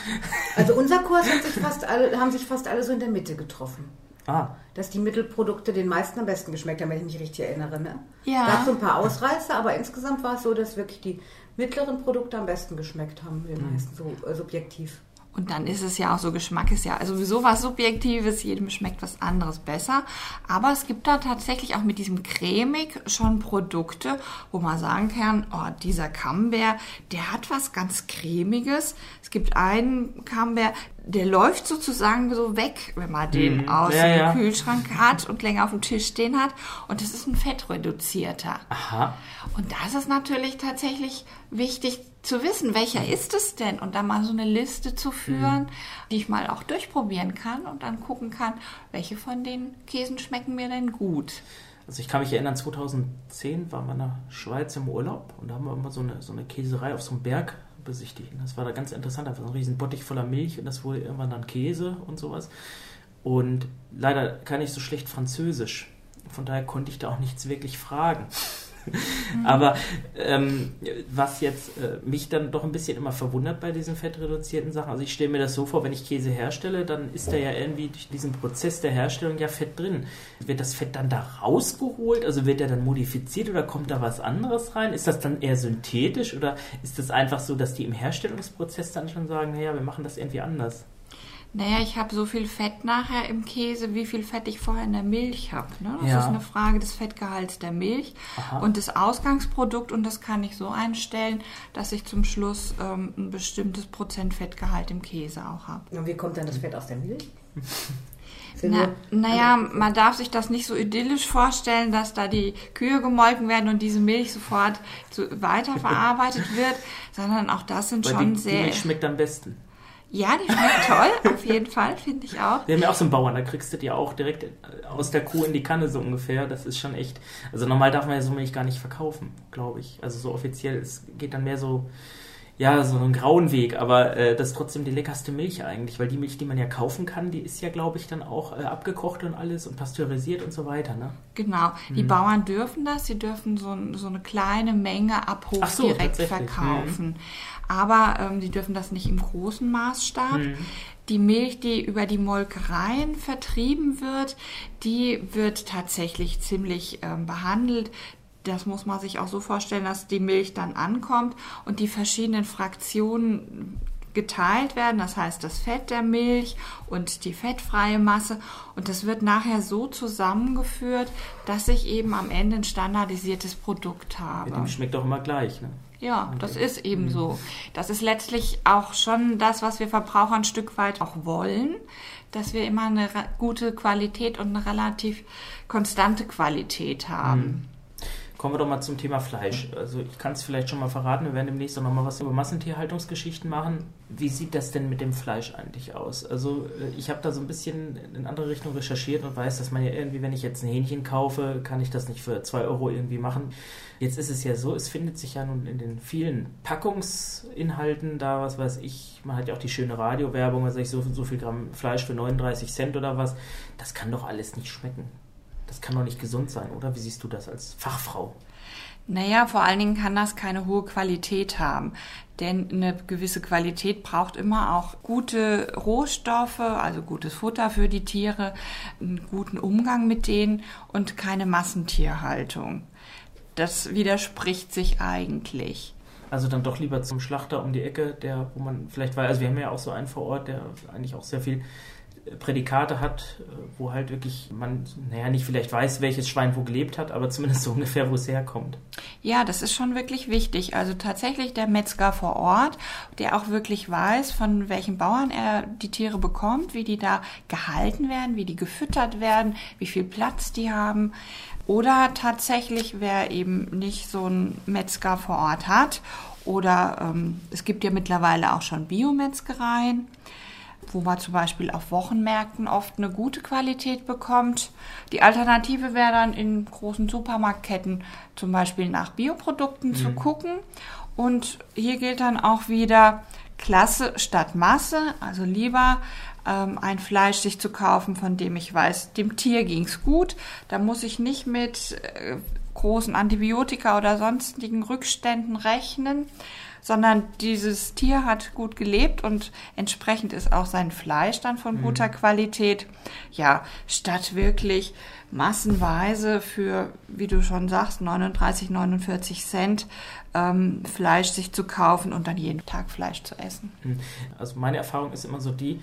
Also unser Kurs sich fast alle, haben sich fast alle so in der Mitte getroffen. Ah. Dass die Mittelprodukte den meisten am besten geschmeckt haben, wenn ich mich richtig erinnere. Ne? Ja. Gab so ein paar Ausreißer, aber insgesamt war es so, dass wirklich die mittleren Produkte am besten geschmeckt haben, den mhm. meisten so äh, subjektiv. Und dann ist es ja auch so, Geschmack ist ja also sowieso was Subjektives, jedem schmeckt was anderes besser. Aber es gibt da tatsächlich auch mit diesem cremig schon Produkte, wo man sagen kann, oh, dieser Camembert, der hat was ganz cremiges. Es gibt einen Camembert, der läuft sozusagen so weg, wenn man den mhm. aus ja, dem ja. Kühlschrank hat und länger auf dem Tisch stehen hat. Und das ist ein fettreduzierter. Aha. Und da ist es natürlich tatsächlich wichtig zu wissen, welcher ist es denn? Und dann mal so eine Liste zu führen, mhm. die ich mal auch durchprobieren kann und dann gucken kann, welche von den Käsen schmecken mir denn gut. Also ich kann mich erinnern, 2010 waren wir in der Schweiz im Urlaub und da haben wir immer so eine, so eine Käserei auf so einem Berg besichtigen. Das war da ganz interessant, einfach so ein riesen Bottich voller Milch und das wurde irgendwann dann Käse und sowas. Und leider kann ich so schlecht Französisch. Von daher konnte ich da auch nichts wirklich fragen. Mhm. Aber ähm, was jetzt äh, mich dann doch ein bisschen immer verwundert bei diesen fettreduzierten Sachen, also ich stelle mir das so vor, wenn ich Käse herstelle, dann ist da ja irgendwie durch diesen Prozess der Herstellung ja Fett drin. Wird das Fett dann da rausgeholt? Also wird der dann modifiziert oder kommt da was anderes rein? Ist das dann eher synthetisch oder ist das einfach so, dass die im Herstellungsprozess dann schon sagen, naja, wir machen das irgendwie anders? Naja, ich habe so viel Fett nachher im Käse, wie viel Fett ich vorher in der Milch habe. Ne? Das Ja. ist eine Frage des Fettgehalts der Milch Aha. und des Ausgangsprodukt und das kann ich so einstellen, dass ich zum Schluss ähm, ein bestimmtes Prozent Fettgehalt im Käse auch habe. Und wie kommt dann das Fett aus der Milch? Na, naja, man darf sich das nicht so idyllisch vorstellen, dass da die Kühe gemolken werden und diese Milch sofort zu, weiterverarbeitet wird, sondern auch das sind Weil schon die, die sehr... Milch schmeckt am besten. Ja, die schmeckt toll, auf jeden Fall, finde ich auch. Wir haben ja auch so einen Bauern, da kriegst du die auch direkt aus der Kuh in die Kanne so ungefähr. Das ist schon echt. Also normal darf man ja so Milch gar nicht verkaufen, glaube ich. Also so offiziell. Es geht dann mehr so, ja, so einen grauen Weg, aber äh, das ist trotzdem die leckerste Milch eigentlich, weil die Milch, die man ja kaufen kann, die ist ja, glaube ich, dann auch äh, abgekocht und alles und pasteurisiert und so weiter, ne? Genau, die Mhm. Bauern dürfen das, sie dürfen so, so eine kleine Menge ab Hof so, direkt verkaufen. Aber ähm, sie dürfen das nicht im großen Maßstab. Mhm. Die Milch, die über die Molkereien vertrieben wird, die wird tatsächlich ziemlich ähm, behandelt. Das muss man sich auch so vorstellen, dass die Milch dann ankommt und die verschiedenen Fraktionen geteilt werden, das heißt das Fett der Milch und die fettfreie Masse und das wird nachher so zusammengeführt, dass ich eben am Ende ein standardisiertes Produkt habe. Ja, dem schmeckt doch immer gleich, ne? Ja, das ist eben so. Das ist letztlich auch schon das, was wir Verbraucher ein Stück weit auch wollen, dass wir immer eine gute Qualität und eine relativ konstante Qualität haben. Kommen wir doch mal zum Thema Fleisch. Also ich kann es vielleicht schon mal verraten, wir werden demnächst auch noch mal was über Massentierhaltungsgeschichten machen. Wie sieht das denn mit dem Fleisch eigentlich aus? Also äh, ich habe da so ein bisschen in andere Richtung recherchiert und weiß, dass man ja irgendwie, wenn ich jetzt ein Hähnchen kaufe, kann ich das nicht für 2 Euro irgendwie machen. Jetzt ist es ja so, es findet sich ja nun in den vielen Packungsinhalten da, was weiß ich, man hat ja auch die schöne Radiowerbung, weiß ich, so, so viel Gramm Fleisch für 39 Cent oder was. Das kann doch alles nicht schmecken. Das kann doch nicht gesund sein, oder? Wie siehst du das als Fachfrau? Naja, vor allen Dingen kann das keine hohe Qualität haben. Denn eine gewisse Qualität braucht immer auch gute Rohstoffe, also gutes Futter für die Tiere, einen guten Umgang mit denen und keine Massentierhaltung. Das widerspricht sich eigentlich. Also dann doch lieber zum Schlachter um die Ecke, der, wo man vielleicht weiß, also wir haben ja auch so einen vor Ort, der eigentlich auch sehr viel Prädikate hat, wo halt wirklich man, naja, nicht vielleicht weiß, welches Schwein wo gelebt hat, aber zumindest so ungefähr, wo es herkommt. Ja, das ist schon wirklich wichtig. Also tatsächlich der Metzger vor Ort, der auch wirklich weiß, von welchen Bauern er die Tiere bekommt, wie die da gehalten werden, wie die gefüttert werden, wie viel Platz die haben. Oder tatsächlich, wer eben nicht so einen Metzger vor Ort hat, oder ähm, es gibt ja mittlerweile auch schon Biometzgereien, wo man zum Beispiel auf Wochenmärkten oft eine gute Qualität bekommt. Die Alternative wäre dann in großen Supermarktketten zum Beispiel nach Bioprodukten zu gucken. Und hier gilt dann auch wieder Klasse statt Masse, also lieber ähm, ein Fleisch sich zu kaufen, von dem ich weiß, dem Tier ging's gut. Da muss ich nicht mit äh, großen Antibiotika oder sonstigen Rückständen rechnen, sondern dieses Tier hat gut gelebt und entsprechend ist auch sein Fleisch dann von guter Qualität. Ja, statt wirklich massenweise für, wie du schon sagst, 39, 49 Cent ähm, Fleisch sich zu kaufen und dann jeden Tag Fleisch zu essen. Hm. Also meine Erfahrung ist immer so die,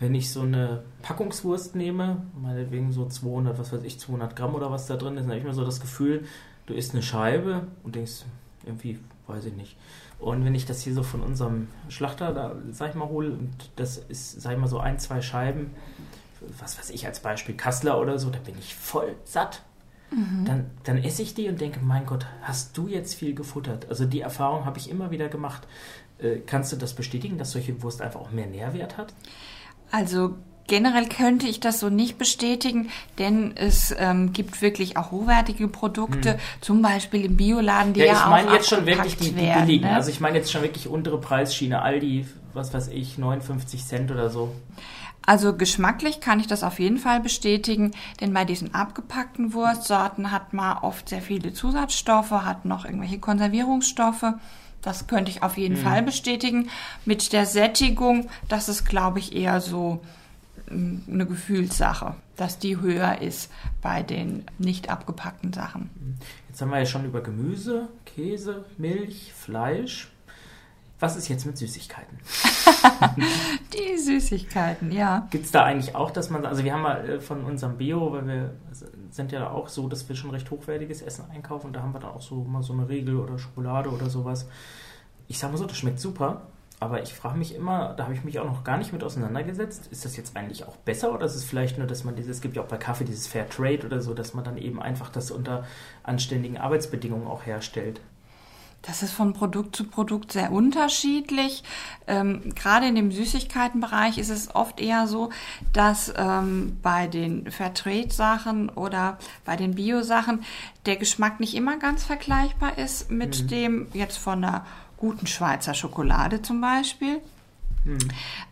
wenn ich so eine Packungswurst nehme, meinetwegen so 200, was weiß ich, 200 Gramm oder was da drin ist, dann habe ich immer so das Gefühl, du isst eine Scheibe und denkst, irgendwie, weiß ich nicht. Und wenn ich das hier so von unserem Schlachter da, sag ich mal, hole, und das ist, sag ich mal, so ein, zwei Scheiben, was weiß ich als Beispiel, Kassler oder so, da bin ich voll satt. Dann, dann esse ich die und denke, mein Gott, hast du jetzt viel gefuttert? Also die Erfahrung habe ich immer wieder gemacht. Äh, kannst du das bestätigen, dass solche Wurst einfach auch mehr Nährwert hat? Also generell könnte ich das so nicht bestätigen, denn es ähm, gibt wirklich auch hochwertige Produkte, zum Beispiel im Bioladen, die ja, Hm. ja, ich auch meine jetzt schon wirklich die, die werden, billigen. ne? Also ich meine jetzt schon wirklich untere Preisschiene, Aldi, was weiß ich, 59 Cent oder so. Also geschmacklich kann ich das auf jeden Fall bestätigen, denn bei diesen abgepackten Wurstsorten hat man oft sehr viele Zusatzstoffe, hat noch irgendwelche Konservierungsstoffe. Das könnte ich auf jeden Fall bestätigen. Mit der Sättigung, das ist, glaube ich, eher so eine Gefühlssache, dass die höher ist bei den nicht abgepackten Sachen. Jetzt haben wir ja schon über Gemüse, Käse, Milch, Fleisch. Was ist jetzt mit Süßigkeiten? Die Süßigkeiten, ja. Gibt es da eigentlich auch, dass man, also wir haben mal äh, von unserem Bio, weil wir sind ja auch so, dass wir schon recht hochwertiges Essen einkaufen und da haben wir dann auch so mal so eine Regel oder Schokolade oder sowas. Ich sage mal so, das schmeckt super, aber ich frage mich immer, da habe ich mich auch noch gar nicht mit auseinandergesetzt, ist das jetzt eigentlich auch besser oder ist es vielleicht nur, dass man dieses, es gibt ja auch bei Kaffee dieses Fair Trade oder so, dass man dann eben einfach das unter anständigen Arbeitsbedingungen auch herstellt? Das ist von Produkt zu Produkt sehr unterschiedlich. Ähm, gerade in dem Süßigkeitenbereich ist es oft eher so, dass ähm, bei den Fairtrade-Sachen oder bei den Bio-Sachen der Geschmack nicht immer ganz vergleichbar ist mit mhm. dem jetzt von einer guten Schweizer Schokolade zum Beispiel. Mhm.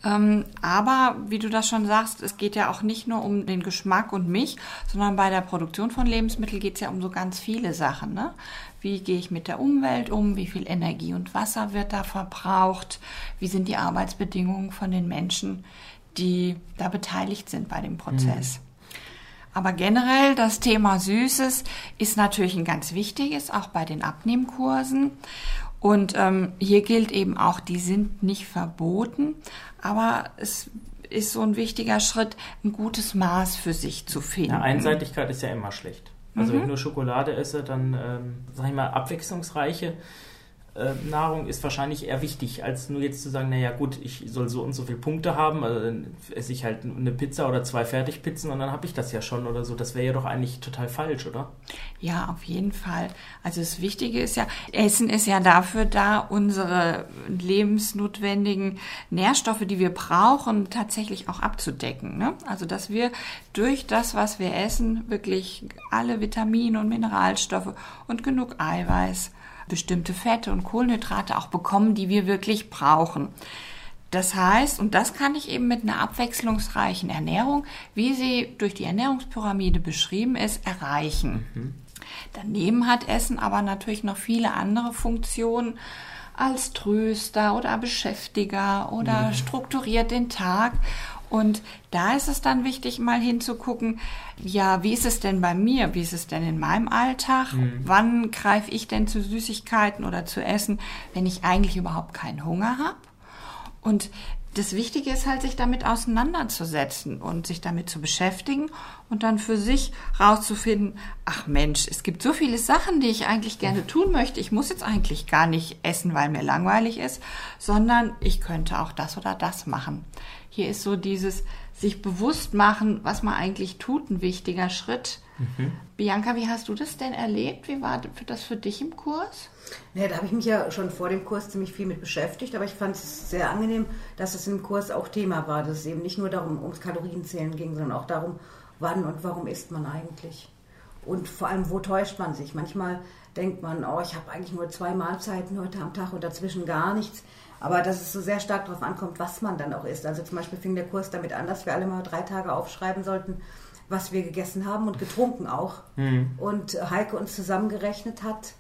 Ähm, aber wie du das schon sagst, es geht ja auch nicht nur um den Geschmack und mich, sondern bei der Produktion von Lebensmitteln geht es ja um so ganz viele Sachen. Ne? Wie gehe ich mit der Umwelt um? Wie viel Energie und Wasser wird da verbraucht? Wie sind die Arbeitsbedingungen von den Menschen, die da beteiligt sind bei dem Prozess? Mhm. Aber generell das Thema Süßes ist natürlich ein ganz wichtiges, auch bei den Abnehmkursen. Und ähm, hier gilt eben auch, die sind nicht verboten, aber es ist so ein wichtiger Schritt, ein gutes Maß für sich zu finden. Ja, Einseitigkeit ist ja immer schlecht. Also mhm. wenn ich nur Schokolade esse, dann, ähm, sag ich mal, abwechslungsreiche Nahrung ist wahrscheinlich eher wichtig, als nur jetzt zu sagen, naja gut, ich soll so und so viele Punkte haben, also dann esse ich halt eine Pizza oder zwei Fertigpizzen und dann habe ich das ja schon oder so. Das wäre ja doch eigentlich total falsch, oder? Ja, auf jeden Fall. Also das Wichtige ist ja, Essen ist ja dafür da, unsere lebensnotwendigen Nährstoffe, die wir brauchen, tatsächlich auch abzudecken. Ne? Also dass wir durch das, was wir essen, wirklich alle Vitamine und Mineralstoffe und genug Eiweiß bestimmte Fette und Kohlenhydrate auch bekommen, die wir wirklich brauchen. Das heißt, und das kann ich eben mit einer abwechslungsreichen Ernährung, wie sie durch die Ernährungspyramide beschrieben ist, erreichen. Mhm. Daneben hat Essen aber natürlich noch viele andere Funktionen als Tröster oder Beschäftiger oder mhm. strukturiert den Tag. Und da ist es dann wichtig, mal hinzugucken, ja, wie ist es denn bei mir? Wie ist es denn in meinem Alltag? Mhm. Wann greife ich denn zu Süßigkeiten oder zu Essen, wenn ich eigentlich überhaupt keinen Hunger habe? Und das Wichtige ist halt, sich damit auseinanderzusetzen und sich damit zu beschäftigen und dann für sich rauszufinden, ach Mensch, es gibt so viele Sachen, die ich eigentlich gerne tun möchte. Ich muss jetzt eigentlich gar nicht essen, weil mir langweilig ist, sondern ich könnte auch das oder das machen. Hier ist so dieses sich bewusst machen, was man eigentlich tut, ein wichtiger Schritt. Mhm. Bianca, wie hast du das denn erlebt? Wie war das für dich im Kurs? Ja, da habe ich mich ja schon vor dem Kurs ziemlich viel mit beschäftigt, aber ich fand es sehr angenehm, dass es im Kurs auch Thema war, dass es eben nicht nur darum ums Kalorienzählen ging, sondern auch darum, wann und warum isst man eigentlich. Und vor allem, wo täuscht man sich? Manchmal denkt man, oh, ich habe eigentlich nur zwei Mahlzeiten heute am Tag und dazwischen gar nichts. Aber dass es so sehr stark darauf ankommt, was man dann auch isst. Also zum Beispiel fing der Kurs damit an, dass wir alle mal drei Tage aufschreiben sollten, was wir gegessen haben und getrunken auch. Mhm. Und Heike uns zusammengerechnet hat,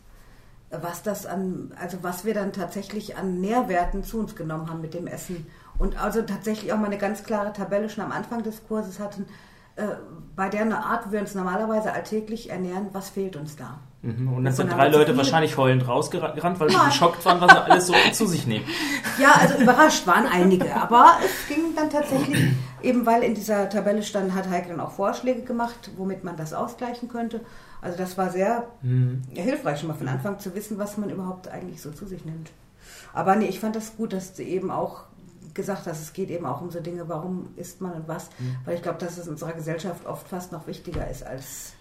was das an, also was wir dann tatsächlich an Nährwerten zu uns genommen haben mit dem Essen. Und also tatsächlich auch mal eine ganz klare Tabelle schon am Anfang des Kurses hatten, äh, bei der Art wir uns normalerweise alltäglich ernähren, was fehlt uns da? Mhm. Und dann sind drei Leute wahrscheinlich heulend rausgerannt, weil sie geschockt waren, was sie alles so zu sich nehmen. Ja, also überrascht waren einige. Aber es ging dann tatsächlich, eben weil in dieser Tabelle stand, hat Heike dann auch Vorschläge gemacht, womit man das ausgleichen könnte. Also das war sehr mhm. hilfreich, schon mal von Anfang zu wissen, was man überhaupt eigentlich so zu sich nimmt. Aber nee, ich fand das gut, dass du eben auch gesagt hast, es geht eben auch um so Dinge, warum isst man und was. Mhm. Weil ich glaube, dass es in unserer Gesellschaft oft fast noch wichtiger ist als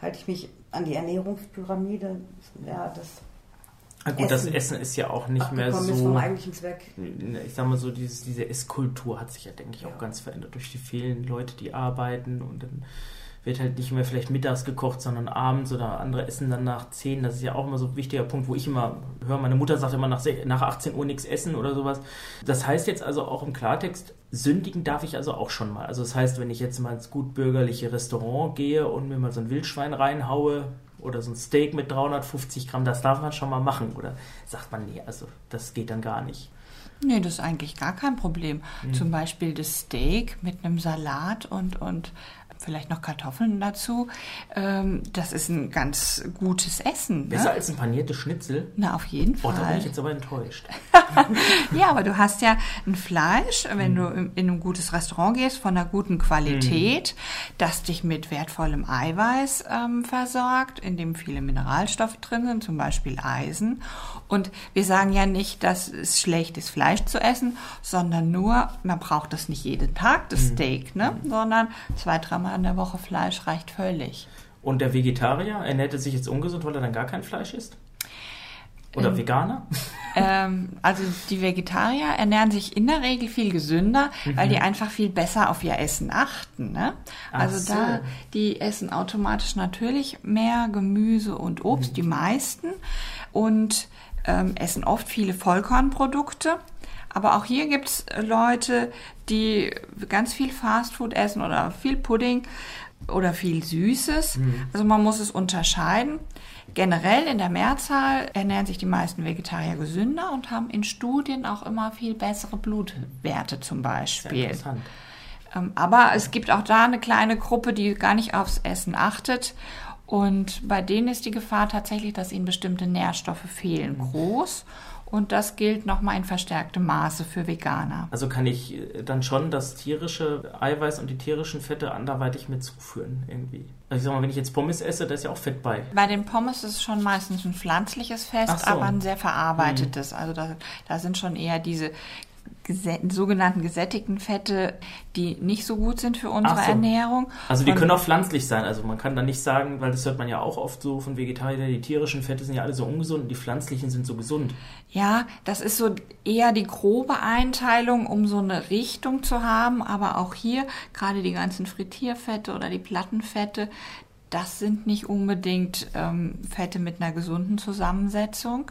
halte ich mich an die Ernährungspyramide. Ja, das Ah, gut, Essen das Essen ist ja auch nicht mehr so. Vom eigentlichen Zweck. Ich sag mal so, dieses, diese Esskultur hat sich ja, denke ich, auch ganz verändert durch die vielen Leute, die arbeiten und dann wird halt nicht mehr vielleicht mittags gekocht, sondern abends oder andere essen dann nach 10. Das ist ja auch immer so ein wichtiger Punkt, wo ich immer höre, meine Mutter sagt immer nach, nach 18 Uhr nichts essen oder sowas. Das heißt jetzt also auch im Klartext, sündigen darf ich also auch schon mal. Also das heißt, wenn ich jetzt mal ins gut bürgerliche Restaurant gehe und mir mal so ein Wildschwein reinhaue, oder so ein Steak mit 350 Gramm, das darf man schon mal machen. Oder sagt man, nee, also das geht dann gar nicht. Nee, das ist eigentlich gar kein Problem. Mhm. Zum Beispiel das Steak mit einem Salat und, und vielleicht noch Kartoffeln dazu. Ähm, das ist ein ganz gutes Essen. Besser Ne? als ein paniertes Schnitzel. Na, auf jeden Oh, da bin Fall. ich jetzt aber enttäuscht. Ja, aber du hast ja ein Fleisch, wenn du in in ein gutes Restaurant gehst, von einer guten Qualität, das dich mit wertvollem Eiweiß ähm, versorgt, in dem viele Mineralstoffe drin sind, zum Beispiel Eisen. Und wir sagen ja nicht, dass es schlecht ist, Fleisch zu essen, sondern nur, man braucht das nicht jeden Tag, das Steak, ne? sondern zwei, dreimal in der Woche Fleisch reicht völlig. Und der Vegetarier ernährt er sich jetzt ungesund, weil er dann gar kein Fleisch isst? Oder Veganer? Ähm, also die Vegetarier ernähren sich in der Regel viel gesünder, weil die einfach viel besser auf ihr Essen achten. Ne? Mhm. Also so. da, die essen automatisch natürlich mehr Gemüse und Obst, Mhm. die meisten, und ähm, essen oft viele Vollkornprodukte. Aber auch hier gibt's Leute, die ganz viel Fastfood essen oder viel Pudding oder viel Süßes. Mhm. Also man muss es unterscheiden. Generell in der Mehrzahl ernähren sich die meisten Vegetarier gesünder und haben in Studien auch immer viel bessere Blutwerte zum Beispiel. interessant. Ähm, Aber es gibt auch da eine kleine Gruppe, die gar nicht aufs Essen achtet. Und bei denen ist die Gefahr tatsächlich, dass ihnen bestimmte Nährstoffe fehlen, groß. Und das gilt nochmal in verstärktem Maße für Veganer. Also kann ich äh, dann schon das tierische Eiweiß und die tierischen Fette anderweitig mit zuführen irgendwie. Also ich sag mal, wenn ich jetzt Pommes esse, da ist ja auch Fett bei. Bei den Pommes ist es schon meistens ein pflanzliches Fest, so. aber ein sehr verarbeitetes. Also da, da sind schon eher diese sogenannten gesättigten Fette, die nicht so gut sind für unsere so. Ernährung. Also die Und- können auch pflanzlich sein. Also man kann da nicht sagen, weil das hört man ja auch oft so von Vegetariern, die tierischen Fette sind ja alle so ungesund und die pflanzlichen sind so gesund. Ja, das ist so eher die grobe Einteilung, um so eine Richtung zu haben. Aber auch hier, gerade die ganzen Frittierfette oder die Plattenfette, das sind nicht unbedingt ähm, Fette mit einer gesunden Zusammensetzung.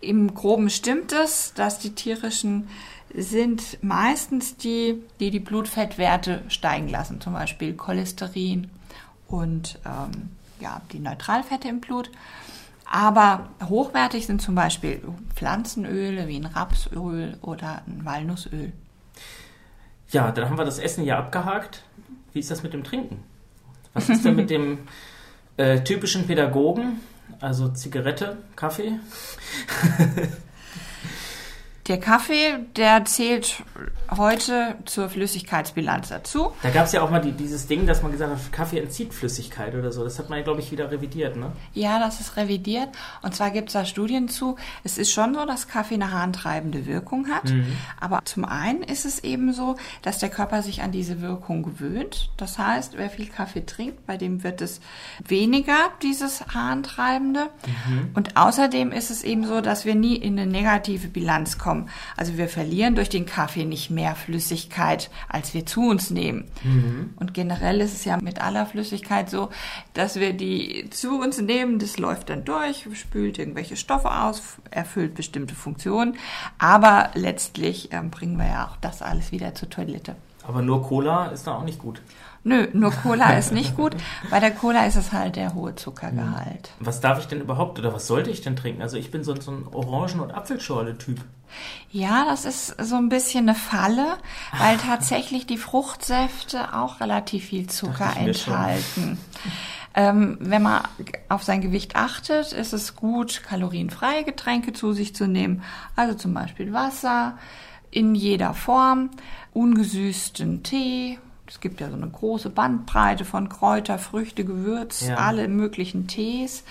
Im Groben stimmt es, dass die tierischen sind meistens die, die die Blutfettwerte steigen lassen, zum Beispiel Cholesterin und ähm, ja, die Neutralfette im Blut. Aber hochwertig sind zum Beispiel Pflanzenöle wie ein Rapsöl oder ein Walnussöl. Ja, dann haben wir das Essen ja abgehakt. Wie ist das mit dem Trinken? Was ist denn mit dem äh, typischen Pädagogen? Also Zigarette, Kaffee? Der Kaffee, der zählt heute zur Flüssigkeitsbilanz dazu. Da gab es ja auch mal die, dieses Ding, dass man gesagt hat, Kaffee entzieht Flüssigkeit oder so. Das hat man ja, glaube ich, wieder revidiert, ne? Ja, das ist revidiert. Und zwar gibt es da Studien zu. Es ist schon so, dass Kaffee eine harntreibende Wirkung hat. Aber zum einen ist es eben so, dass der Körper sich an diese Wirkung gewöhnt. Das heißt, wer viel Kaffee trinkt, bei dem wird es weniger, dieses harntreibende. Und außerdem ist es eben so, dass wir nie in eine negative Bilanz kommen. Also wir verlieren durch den Kaffee nicht mehr Flüssigkeit, als wir zu uns nehmen. Und generell ist es ja mit aller Flüssigkeit so, dass wir die zu uns nehmen, das läuft dann durch, spült irgendwelche Stoffe aus, erfüllt bestimmte Funktionen, aber letztlich ähm, bringen wir ja auch das alles wieder zur Toilette. Aber nur Cola ist dann auch nicht gut. Nö, nur Cola ist nicht gut. Bei der Cola ist es halt der hohe Zuckergehalt. Was darf ich denn überhaupt oder was sollte ich denn trinken? Also ich bin so, so ein Orangen- und Apfelschorle-Typ. Ja, das ist so ein bisschen eine Falle, weil tatsächlich die Fruchtsäfte auch relativ viel Zucker enthalten. Ähm, wenn man auf sein Gewicht achtet, ist es gut, kalorienfreie Getränke zu sich zu nehmen. Also zum Beispiel Wasser in jeder Form, ungesüßten Tee. Es gibt ja so eine große Bandbreite von Kräuter, Früchte, Gewürz, Ja. alle möglichen Tees.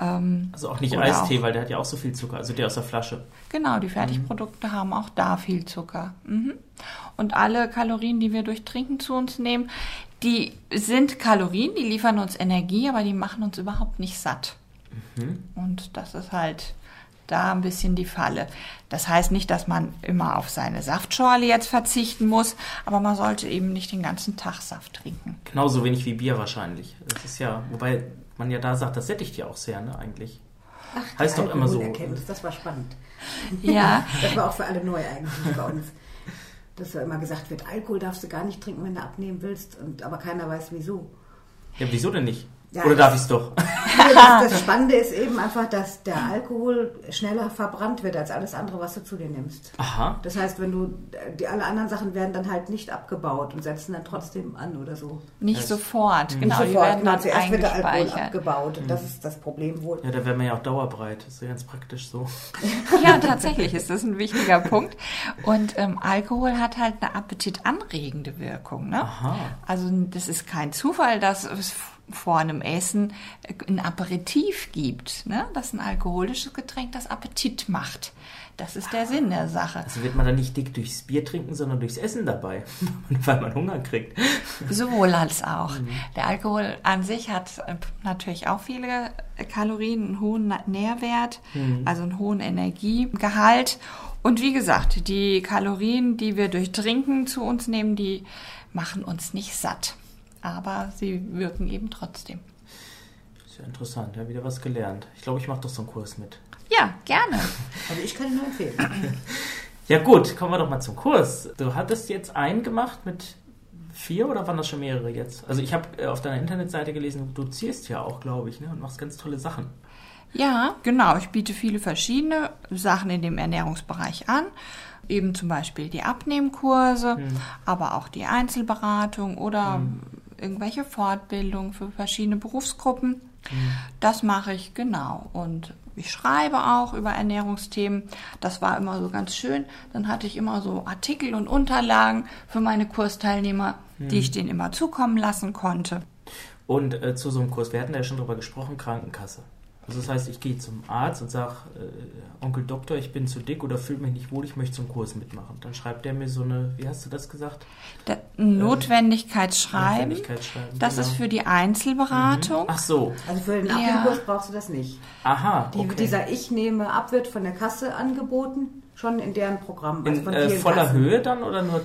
Ähm, Also auch nicht Eistee, auch- weil der hat ja auch so viel Zucker. Also der aus der Flasche. Genau, die Fertigprodukte haben auch da viel Zucker. Mhm. Und alle Kalorien, die wir durch Trinken zu uns nehmen, die sind Kalorien, die liefern uns Energie, aber die machen uns überhaupt nicht satt. Und das ist halt da ein bisschen die Falle. Das heißt nicht, dass man immer auf seine Saftschorle jetzt verzichten muss, aber man sollte eben nicht den ganzen Tag Saft trinken. Genauso wenig wie Bier wahrscheinlich. Das ist ja, wobei man ja da sagt, das sättigt ja auch sehr, ne, eigentlich. Ach, Heißt doch immer so. Das war spannend. Ja, Das war auch für alle neu eigentlich bei uns. Dass ja immer gesagt wird, Alkohol darfst du gar nicht trinken, wenn du abnehmen willst, und, aber keiner weiß wieso. Ja, wieso denn nicht? Ja, Oder darf ich es doch? das, das Spannende ist eben einfach, dass der Alkohol schneller verbrannt wird als alles andere, was du zu dir nimmst. Aha. Das heißt, wenn du die alle anderen Sachen werden dann halt nicht abgebaut und setzen dann trotzdem an oder so. Nicht Das- sofort, genau, Nicht sofort, werden genau, zuerst wird der Alkohol abgebaut und das ist das Problem wohl. Ja, da wäre man ja auch dauerbreit. Das ist ja ganz praktisch so. Ja, tatsächlich ist das ein wichtiger Punkt. Und ähm, Alkohol hat halt eine appetitanregende Wirkung. Ne? Aha. Also das ist kein Zufall, dass es vor einem Essen ein Aperitif gibt. Ne? Das ist ein alkoholisches Getränk, das Appetit macht. Das ist der Sinn der Sache. Also wird man dann nicht dick durchs Bier trinken, sondern durchs Essen dabei, weil man Hunger kriegt. Sowohl als auch. Mhm. Der Alkohol an sich hat äh, natürlich auch viele Kalorien, einen hohen Nährwert, Mhm. also einen hohen Energiegehalt. Und wie gesagt, die Kalorien, die wir durch Trinken zu uns nehmen, die machen uns nicht satt. Aber sie wirken eben trotzdem. Ist ja interessant, ja, wieder was gelernt. Ich glaube, ich mache doch so einen Kurs mit. Ja, gerne. Also ich kann ihn nur empfehlen. Ja gut, kommen wir doch mal zum Kurs. Du hattest jetzt einen gemacht mit vier oder waren das schon mehrere jetzt? Also ich habe äh, auf deiner Internetseite gelesen, du dozierst ja auch, glaube ich, ne? und machst ganz tolle Sachen. Ja, genau. Ich biete viele verschiedene Sachen in dem Ernährungsbereich an. Eben zum Beispiel die Abnehmkurse, aber auch die Einzelberatung oder irgendwelche Fortbildungen für verschiedene Berufsgruppen. Das mache ich genau. Und ich schreibe auch über Ernährungsthemen. Das war immer so ganz schön. Dann hatte ich immer so Artikel und Unterlagen für meine Kursteilnehmer, die ich denen immer zukommen lassen konnte. Und äh, zu so einem Kurs, wir hatten ja schon drüber gesprochen, Krankenkasse. Also das heißt, ich gehe zum Arzt und sage, äh, Onkel Doktor, ich bin zu dick oder fühle mich nicht wohl, ich möchte zum Kurs mitmachen. Dann schreibt der mir so eine, wie hast du das gesagt? Der Notwendigkeitsschreiben, Notwendigkeitsschreiben, das genau. ist für die Einzelberatung. Ach so, Also für den Ja. Abnehmkurs brauchst du das nicht. aha, Die, okay. Dieser Ich nehme ab wird von der Kasse angeboten, schon in deren Programm. also In von äh, voller Kassen. Höhe dann oder nur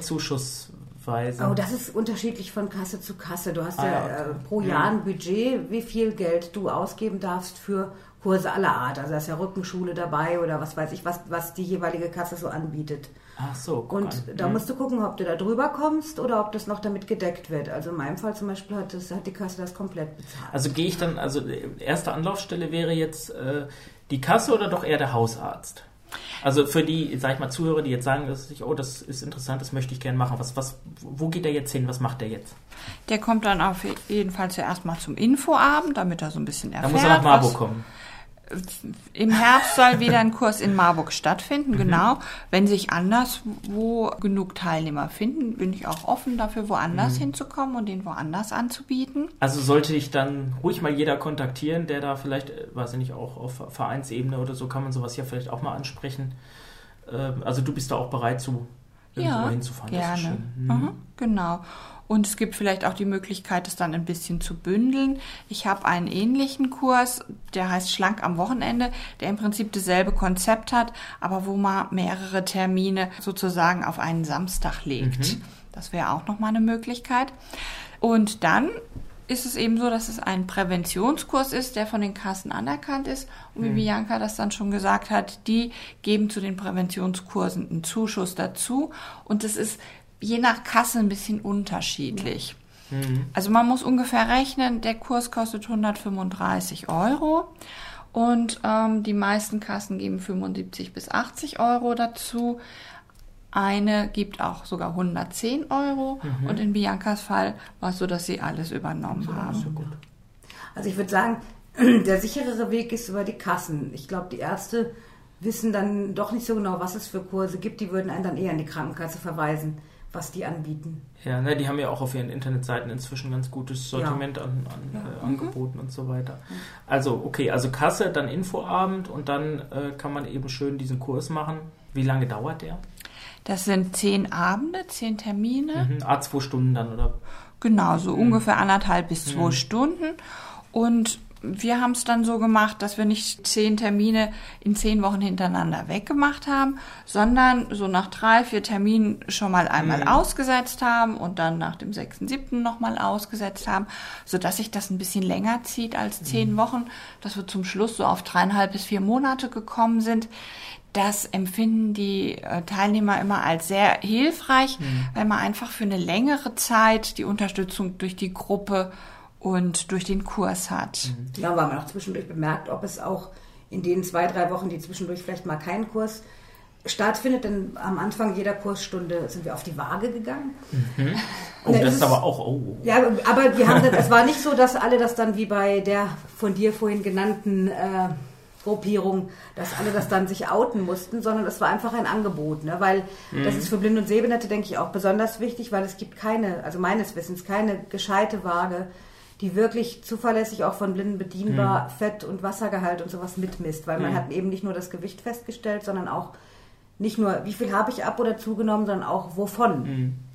zuschussweise? Oh, das ist unterschiedlich von Kasse zu Kasse. Du hast Ah, ja, ja, okay. äh, pro Jahr ein Budget, wie viel Geld du ausgeben darfst für Kurse aller Art. Also da ist ja Rückenschule dabei oder was weiß ich, was, was die jeweilige Kasse so anbietet. Ach so, Und an. da Mhm. musst du gucken, ob du da drüber kommst oder ob das noch damit gedeckt wird. Also in meinem Fall zum Beispiel hat, das, hat die Kasse das komplett bezahlt. Also gehe ich dann, also äh, erste Anlaufstelle wäre jetzt äh, die Kasse oder doch eher der Hausarzt? Also für die, sag ich mal, Zuhörer, die jetzt sagen, dass ich, oh, das ist interessant, das möchte ich gerne machen. Was, was, wo geht der jetzt hin? Was macht der jetzt? Der kommt dann auf jeden Fall zuerst mal zum Infoabend, damit er so ein bisschen Da erfährt. muss er nach Marburg was- kommen. Im Herbst soll wieder ein Kurs in Marburg stattfinden, Mhm. genau. Wenn sich anderswo genug Teilnehmer finden, bin ich auch offen dafür, woanders Mhm. hinzukommen und den woanders anzubieten. Also sollte ich dann ruhig mal jeder kontaktieren, der da vielleicht, äh, weiß ich nicht, auch auf Vereinsebene oder so kann man sowas ja vielleicht auch mal ansprechen. Ähm, Also du bist da auch bereit zu irgendwo mal hinzufahren. Das ist gerne. schön. Mhm, genau. Und es gibt vielleicht auch die Möglichkeit, es dann ein bisschen zu bündeln. Ich habe einen ähnlichen Kurs, der heißt Schlank am Wochenende, der im Prinzip dasselbe Konzept hat, aber wo man mehrere Termine sozusagen auf einen Samstag legt. Das wäre auch nochmal eine Möglichkeit. Und dann ist es eben so, dass es ein Präventionskurs ist, der von den Kassen anerkannt ist. Und wie Bianca das dann schon gesagt hat, die geben zu den Präventionskursen einen Zuschuss dazu. Und das ist je nach Kasse ein bisschen unterschiedlich. Also man muss ungefähr rechnen, der Kurs kostet 135 Euro. Und ähm, die meisten Kassen geben 75 bis 80 Euro dazu. Eine gibt auch sogar 110 Euro. Und in Biancas Fall war es so, dass sie alles übernommen haben. Also ich würde sagen, der sicherere Weg ist über die Kassen. Ich glaube, die Ärzte wissen dann doch nicht so genau, was es für Kurse gibt. Die würden einen dann eher an die Krankenkasse verweisen, was die anbieten. Ja, ne, die haben ja auch auf ihren Internetseiten inzwischen ganz gutes Sortiment an, an äh, Angeboten und so weiter. Also, okay, also Kasse, dann Infoabend und dann äh, kann man eben schön diesen Kurs machen. Wie lange dauert der? Das sind zehn Abende, zehn Termine. Mhm. Ah, zwei Stunden dann, oder? Genau, so ungefähr anderthalb bis zwei Stunden. Und wir haben es dann so gemacht, dass wir nicht zehn Termine in zehn Wochen hintereinander weggemacht haben, sondern so nach drei, vier Terminen schon mal einmal ausgesetzt haben und dann nach dem sechsten, siebten nochmal ausgesetzt haben, sodass sich das ein bisschen länger zieht als zehn Wochen, dass wir zum Schluss so auf dreieinhalb bis vier Monate gekommen sind. Das empfinden die äh, Teilnehmer immer als sehr hilfreich, weil man einfach für eine längere Zeit die Unterstützung durch die Gruppe und durch den Kurs hat. Ja, weil man auch zwischendurch bemerkt, ob es auch in den zwei, drei Wochen, die zwischendurch vielleicht mal keinen Kurs stattfindet, denn am Anfang jeder Kursstunde sind wir auf die Waage gegangen. Oh, Ja, das ist aber auch, oh. Ja, aber wir haben das, es war nicht so, dass alle das dann wie bei der von dir vorhin genannten äh, Gruppierung, dass alle das dann sich outen mussten, sondern es war einfach ein Angebot, ne? weil das ist für Blind- und Sehbehinderte, denke ich, auch besonders wichtig, weil es gibt keine, also meines Wissens, keine gescheite Waage, die wirklich zuverlässig auch von Blinden bedienbar Fett- und Wassergehalt und sowas mitmisst, weil man hat eben nicht nur das Gewicht festgestellt, sondern auch nicht nur, wie viel habe ich ab oder zugenommen, sondern auch wovon.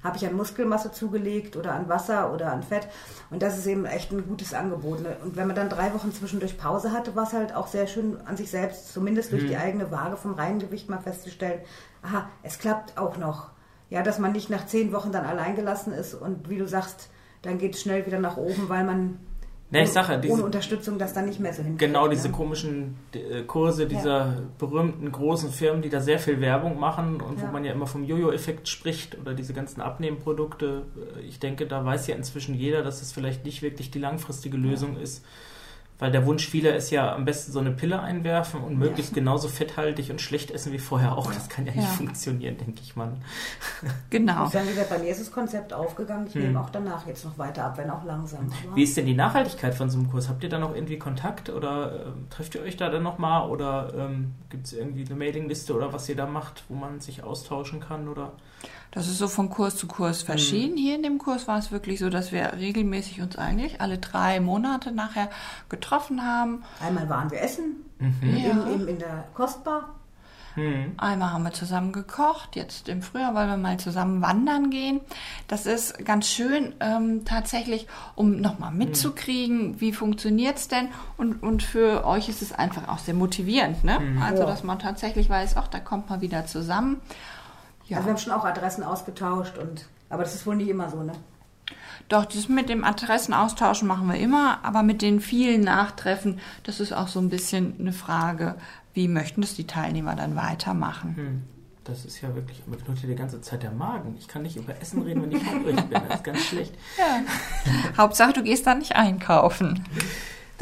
Habe ich an Muskelmasse zugelegt oder an Wasser oder an Fett? Und das ist eben echt ein gutes Angebot. Ne? Und wenn man dann drei Wochen zwischendurch Pause hatte, war es halt auch sehr schön an sich selbst, zumindest durch die eigene Waage vom reinen Gewicht mal festzustellen, aha, es klappt auch noch. Ja, dass man nicht nach zehn Wochen dann allein gelassen ist und wie du sagst, dann geht es schnell wieder nach oben, weil man Ja, ja, diese- ohne Unterstützung das dann nicht mehr so hinkriegt. Genau diese ne? komischen äh, Kurse dieser berühmten großen Firmen, die da sehr viel Werbung machen und wo Ja. man ja immer vom Jojo-Effekt spricht oder diese ganzen Abnehmprodukte. Äh, Ich denke, da weiß ja inzwischen jeder, dass es vielleicht nicht wirklich die langfristige Lösung ist. Weil der Wunsch vieler ist ja am besten so eine Pille einwerfen und möglichst genauso fetthaltig und schlecht essen wie vorher auch. Das kann ja nicht Ja. funktionieren, denke ich mal. Genau. Ich sage, wie gesagt, bei mir ist das Konzept aufgegangen. Ich nehme auch danach jetzt noch weiter ab, wenn auch langsam. Aber Hm. Wie ist denn die Nachhaltigkeit von so einem Kurs? Habt ihr da noch irgendwie Kontakt oder ähm, trefft ihr euch da dann nochmal oder ähm, gibt es irgendwie eine Mailingliste oder was ihr da macht, wo man sich austauschen kann oder? Das ist so von Kurs zu Kurs verschieden. Hier in dem Kurs war es wirklich so, dass wir regelmäßig uns eigentlich alle drei Monate nachher getroffen haben. Einmal waren wir essen, Ja. in, in, in der Kostbar. Hm. Einmal haben wir zusammen gekocht, jetzt im Frühjahr wollen wir mal zusammen wandern gehen. Das ist ganz schön ähm, tatsächlich, um nochmal mitzukriegen, wie funktioniert's denn? Und, und für euch ist es einfach auch sehr motivierend, ne? Also, Ja. dass man tatsächlich weiß, ach, da kommt man wieder zusammen. Ja. Also wir haben schon auch Adressen ausgetauscht und aber das ist wohl nicht immer so, ne? Doch, das mit dem Adressenaustauschen machen wir immer, aber mit den vielen Nachtreffen, das ist auch so ein bisschen eine Frage, wie möchten das die Teilnehmer dann weitermachen? Hm. Das ist ja wirklich, mir knurrt hier die ganze Zeit der Magen. Ich kann nicht über Essen reden, wenn ich hungrig bin. Das ist ganz schlecht. Hauptsache, du gehst dann nicht einkaufen.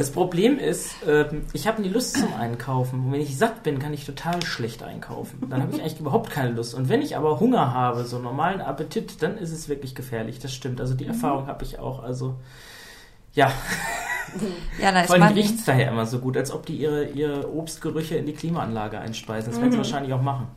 Das Problem ist, ähm, ich habe nie Lust zum Einkaufen. Und wenn ich satt bin, kann ich total schlecht einkaufen. Dann habe ich eigentlich überhaupt keine Lust. Und wenn ich aber Hunger habe, so normalen Appetit, dann ist es wirklich gefährlich. Das stimmt. Also die Erfahrung habe ich auch. Also ja, Ja, da ist vor allem riecht es daher immer so gut, als ob die ihre, ihre Obstgerüche in die Klimaanlage einspeisen. Das werden sie wahrscheinlich auch machen.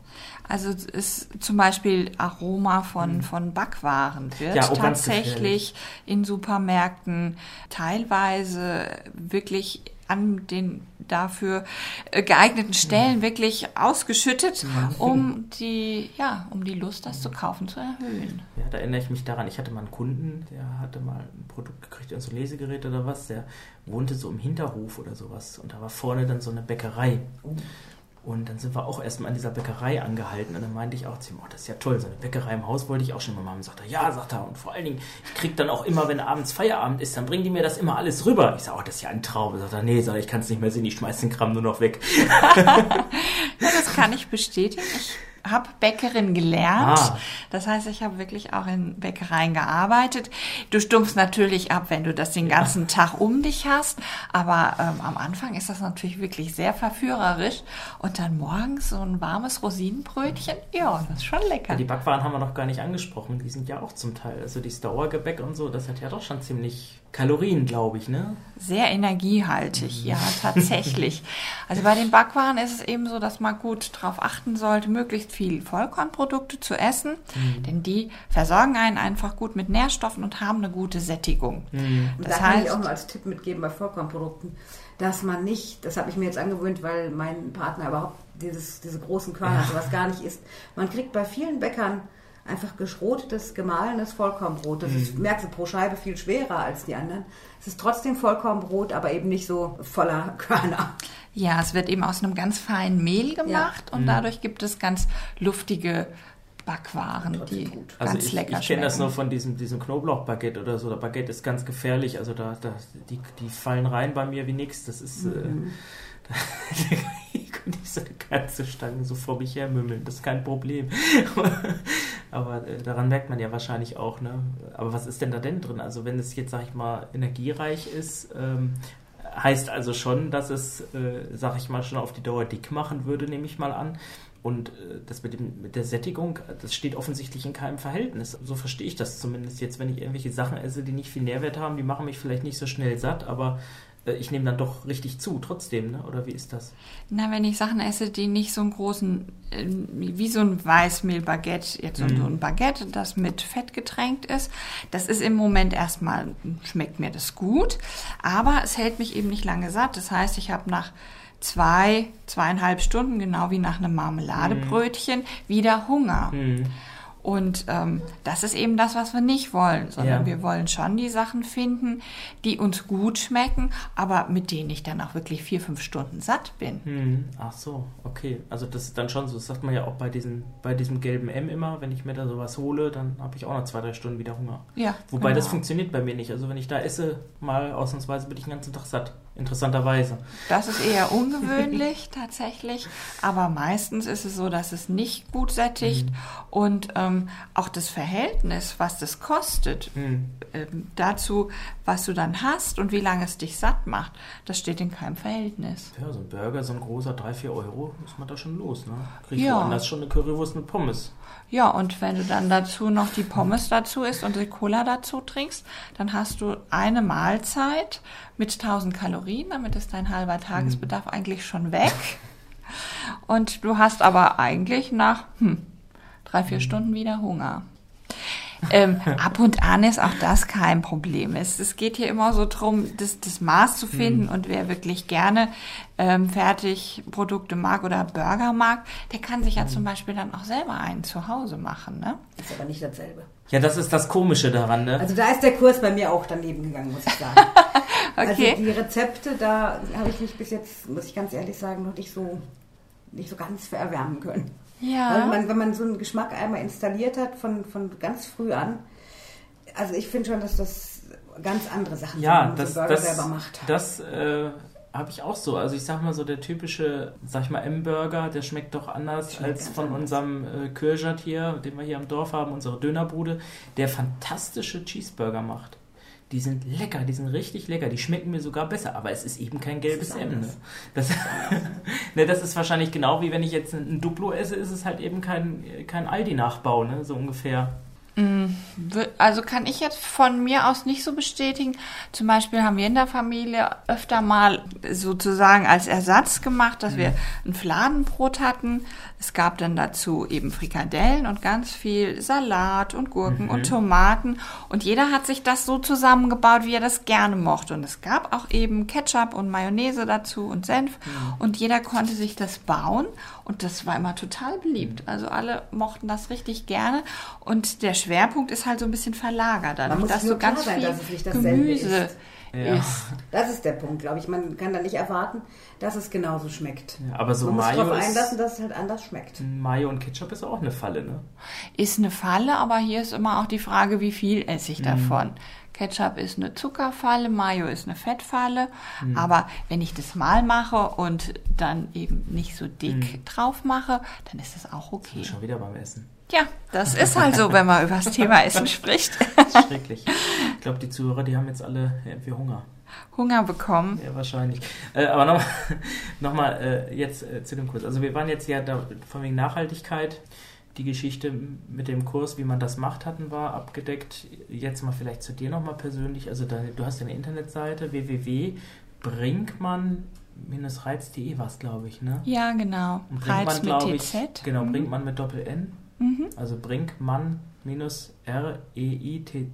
Also es ist zum Beispiel Aroma von, von Backwaren wird Mhm. Ja, oh, tatsächlich in Supermärkten teilweise wirklich an den dafür äh, geeigneten Stellen wirklich ausgeschüttet, um die, ja, um die Lust, das zu kaufen, zu erhöhen. Ja, da erinnere ich mich daran. Ich hatte mal einen Kunden, der hatte mal ein Produkt gekriegt, so ein Lesegerät oder was. Der wohnte so im Hinterhof oder sowas. Und da war vorne dann so eine Bäckerei. Und dann sind wir auch erstmal an dieser Bäckerei angehalten. Und dann meinte ich auch zu ihm, oh, das ist ja toll, so eine Bäckerei im Haus wollte ich auch schon mal machen. Sagt er, ja, sagt er. Und vor allen Dingen, ich krieg dann auch immer, wenn abends Feierabend ist, dann bringen die mir das immer alles rüber. Ich sage, oh, das ist ja ein Traum. Sagt er, nee, sag, ich kann es nicht mehr sehen, ich schmeiß den Kram nur noch weg. Ja, das kann ich bestätigen. Ich habe Bäckerin gelernt. Ah. Das heißt, ich habe wirklich auch in Bäckereien gearbeitet. Du stumpfst natürlich ab, wenn du das den ganzen Tag um dich hast. Aber ähm, am Anfang ist das natürlich wirklich sehr verführerisch. Und dann morgens so ein warmes Rosinenbrötchen. Ja, das ist schon lecker. Ja, die Backwaren haben wir noch gar nicht angesprochen. Die sind ja auch zum Teil. Also dieses Dauergebäck und so, das hat ja doch schon ziemlich Kalorien, glaube ich, ne? Sehr energiehaltig, ja, tatsächlich. Also bei den Backwaren ist es eben so, dass man gut darauf achten sollte, möglichst viel Vollkornprodukte zu essen, denn die versorgen einen einfach gut mit Nährstoffen und haben eine gute Sättigung. Und Das da kann ich heißt- auch nur als Tipp mitgeben bei Vollkornprodukten, dass man nicht, das habe ich mir jetzt angewöhnt, weil mein Partner überhaupt dieses, diese großen Körner, ja. sowas gar nicht isst. Man kriegt bei vielen Bäckern einfach geschrotetes, gemahlenes Vollkornbrot. Das ist, merkst du, pro Scheibe viel schwerer als die anderen. Es ist trotzdem Vollkornbrot, aber eben nicht so voller Körner. Ja, es wird eben aus einem ganz feinen Mehl gemacht und dadurch gibt es ganz luftige Backwaren, die gut. ganz Also ich, lecker ich kenne das nur von diesem, diesem Knoblauchbaguette oder so. Der Baguette ist ganz gefährlich. Also da, da die, die fallen rein bei mir wie nix. Das ist, Mhm. äh, da könnte ich so eine ganze Stange so vor mich her mümmeln. Das ist kein Problem. Aber äh, daran merkt man ja wahrscheinlich auch, ne? Aber was ist denn da denn drin? Also wenn es jetzt, sag ich mal, energiereich ist, ähm, heißt also schon, dass es, äh, sag ich mal, schon auf die Dauer dick machen würde, nehme ich mal an. Und äh, das mit, dem, mit der Sättigung, das steht offensichtlich in keinem Verhältnis. So verstehe ich das zumindest jetzt, wenn ich irgendwelche Sachen esse, die nicht viel Nährwert haben, die machen mich vielleicht nicht so schnell satt, aber ich nehme dann doch richtig zu, trotzdem, ne? oder wie ist das? Na, wenn ich Sachen esse, die nicht so einen großen, äh, wie so ein Weißmehl-Baguette, jetzt so, Mhm. so ein Baguette, das mit Fett getränkt ist, das ist im Moment erstmal, schmeckt mir das gut, aber es hält mich eben nicht lange satt. Das heißt, ich habe nach zwei, zweieinhalb Stunden, genau wie nach einem Marmeladebrötchen, wieder Hunger. Hm. Und ähm, das ist eben das, was wir nicht wollen, sondern Ja. wir wollen schon die Sachen finden, die uns gut schmecken, aber mit denen ich dann auch wirklich vier, fünf Stunden satt bin. Hm. Ach so, okay. Also das ist dann schon so, das sagt man ja auch bei, diesen, bei diesem gelben M immer, wenn ich mir da sowas hole, dann habe ich auch nach zwei, drei Stunden wieder Hunger. Ja, Wobei genau. das funktioniert bei mir nicht. Also wenn ich da esse, mal ausnahmsweise bin ich den ganzen Tag satt. Interessanterweise. Das ist eher ungewöhnlich tatsächlich, aber meistens ist es so, dass es nicht gut sättigt und ähm, auch das Verhältnis, was das kostet, Hm. ähm, dazu, was du dann hast und wie lange es dich satt macht, das steht in keinem Verhältnis. Ja, so ein Burger, so ein großer, 3, 4 Euro, ist man da schon los, ne? Krieg ich Ja. woanders schon eine Currywurst mit Pommes. Ja, und wenn du dann dazu noch die Pommes dazu isst und die Cola dazu trinkst, dann hast du eine Mahlzeit mit 1000 Kalorien, damit ist dein halber Tagesbedarf eigentlich schon weg. Und du hast aber eigentlich nach hm, drei, vier Stunden wieder Hunger. Ähm, ab und an ist auch das kein Problem. Es, es geht hier immer so drum, das, das Maß zu finden und wer wirklich gerne ähm, Fertigprodukte mag oder Burger mag, der kann sich ja zum Beispiel dann auch selber einen zu Hause machen. Ne? Ist aber nicht dasselbe. Ja, das ist das Komische daran, ne? Also da ist der Kurs bei mir auch daneben gegangen, muss ich sagen. Okay. Also die Rezepte, da habe ich mich bis jetzt, muss ich ganz ehrlich sagen, noch nicht so, nicht so ganz vererwärmen können. Weil Ja. man, wenn man so einen Geschmack einmal installiert hat von, von ganz früh an, also ich finde schon, dass das ganz andere Sachen Ja, sind, das, das, selber macht. das äh, habe ich auch so. Also ich sag mal so, der typische, sag ich mal, M-Burger, der schmeckt doch anders Schmeckt als von anders. unserem äh, Kirschert hier, den wir hier am Dorf haben, unsere Dönerbude, der fantastische Cheeseburger macht. Die sind lecker, die sind richtig lecker, die schmecken mir sogar besser, aber es ist eben kein gelbes M. Ne? Das, ne, das ist wahrscheinlich genau wie wenn ich jetzt ein Duplo esse, ist es halt eben kein, kein Aldi-Nachbau, ne? so ungefähr. W- Also kann ich jetzt von mir aus nicht so bestätigen. Zum Beispiel haben wir in der Familie öfter mal sozusagen als Ersatz gemacht, dass wir ein Fladenbrot hatten. Es gab dann dazu eben Frikadellen und ganz viel Salat und Gurken und Tomaten. Und jeder hat sich das so zusammengebaut, wie er das gerne mochte. Und es gab auch eben Ketchup und Mayonnaise dazu und Senf. Und jeder konnte sich das bauen. Und das war immer total beliebt. Also alle mochten das richtig gerne. Und der Schwerpunkt ist halt so ein bisschen verlagert. Dadurch, muss dass so ganz sein, viel dass es nicht dasselbe Gemüse ist. Ja. ist. Das ist der Punkt, glaube ich. Man kann da nicht erwarten, dass es genauso schmeckt. Ja, aber so Man muss Mayo darauf ist- einlassen, dass es halt anders schmeckt. Mayo und Ketchup ist auch eine Falle, ne? Ist eine Falle, aber hier ist immer auch die Frage, wie viel esse Mhm. ich davon. Ketchup ist eine Zuckerfalle, Mayo ist eine Fettfalle. Mhm. Aber wenn ich das mal mache und dann eben nicht so dick Mhm. drauf mache, dann ist das auch okay. Schon wieder beim Essen. Ja, das ist halt so, wenn man über das Thema Essen spricht. Schrecklich. Ich glaube, die Zuhörer, die haben jetzt alle irgendwie Hunger. Hunger bekommen. Ja, wahrscheinlich. Äh, aber nochmal noch mal, äh, jetzt äh, zu dem Kurs. Also wir waren jetzt ja da, von wegen Nachhaltigkeit. Die Geschichte mit dem Kurs, wie man das macht, hatten wir abgedeckt. Jetzt mal vielleicht zu dir nochmal persönlich. Also deine, du hast eine Internetseite www.brinkmann-reiz.de war es, glaube ich, ne? Ja, genau. Reiz mit TZ. Genau, Mhm. Brinkmann mit Doppel-N. Mhm. Also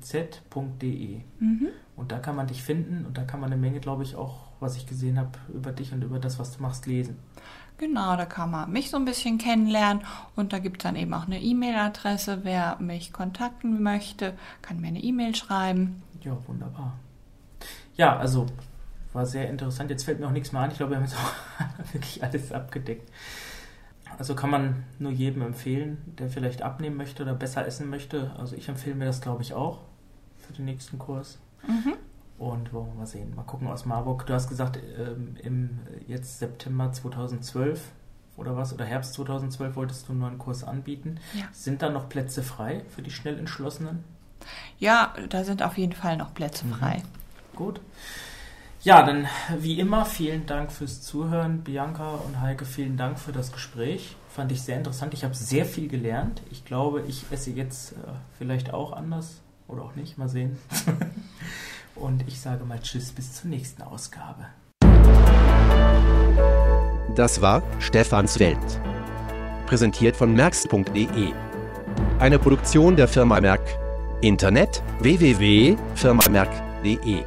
brinkmann-reitz.de. Mhm. Und da kann man dich finden und da kann man eine Menge, glaube ich, auch, was ich gesehen habe, über dich und über das, was du machst, lesen. Genau, da kann man mich so ein bisschen kennenlernen und da gibt es dann eben auch eine E-Mail-Adresse. Wer mich kontakten möchte, kann mir eine E-Mail schreiben. Ja, wunderbar. Ja, also war sehr interessant. Jetzt fällt mir auch nichts mehr ein. Ich glaube, wir haben jetzt auch wirklich alles abgedeckt. Also kann man nur jedem empfehlen, der vielleicht abnehmen möchte oder besser essen möchte. Also ich empfehle mir das, glaube ich, auch für den nächsten Kurs. Mhm. Und wollen wir mal sehen. Mal gucken aus Marburg. Du hast gesagt, ähm, im jetzt September 2012 oder was? Oder Herbst 2012 wolltest du nur einen Kurs anbieten. Ja. Sind da noch Plätze frei für die schnell entschlossenen? Ja, da sind auf jeden Fall noch Plätze frei. Gut. Ja, dann wie immer vielen Dank fürs Zuhören. Bianca und Heike, vielen Dank für das Gespräch. Fand ich sehr interessant. Ich habe sehr viel gelernt. Ich glaube, ich esse jetzt äh, vielleicht auch anders oder auch nicht. Mal sehen. und ich sage mal Tschüss bis zur nächsten Ausgabe. Das war Stefans Welt. Präsentiert von merx.de. Eine Produktion der Firma Merck. Internet www.firmamerk.de.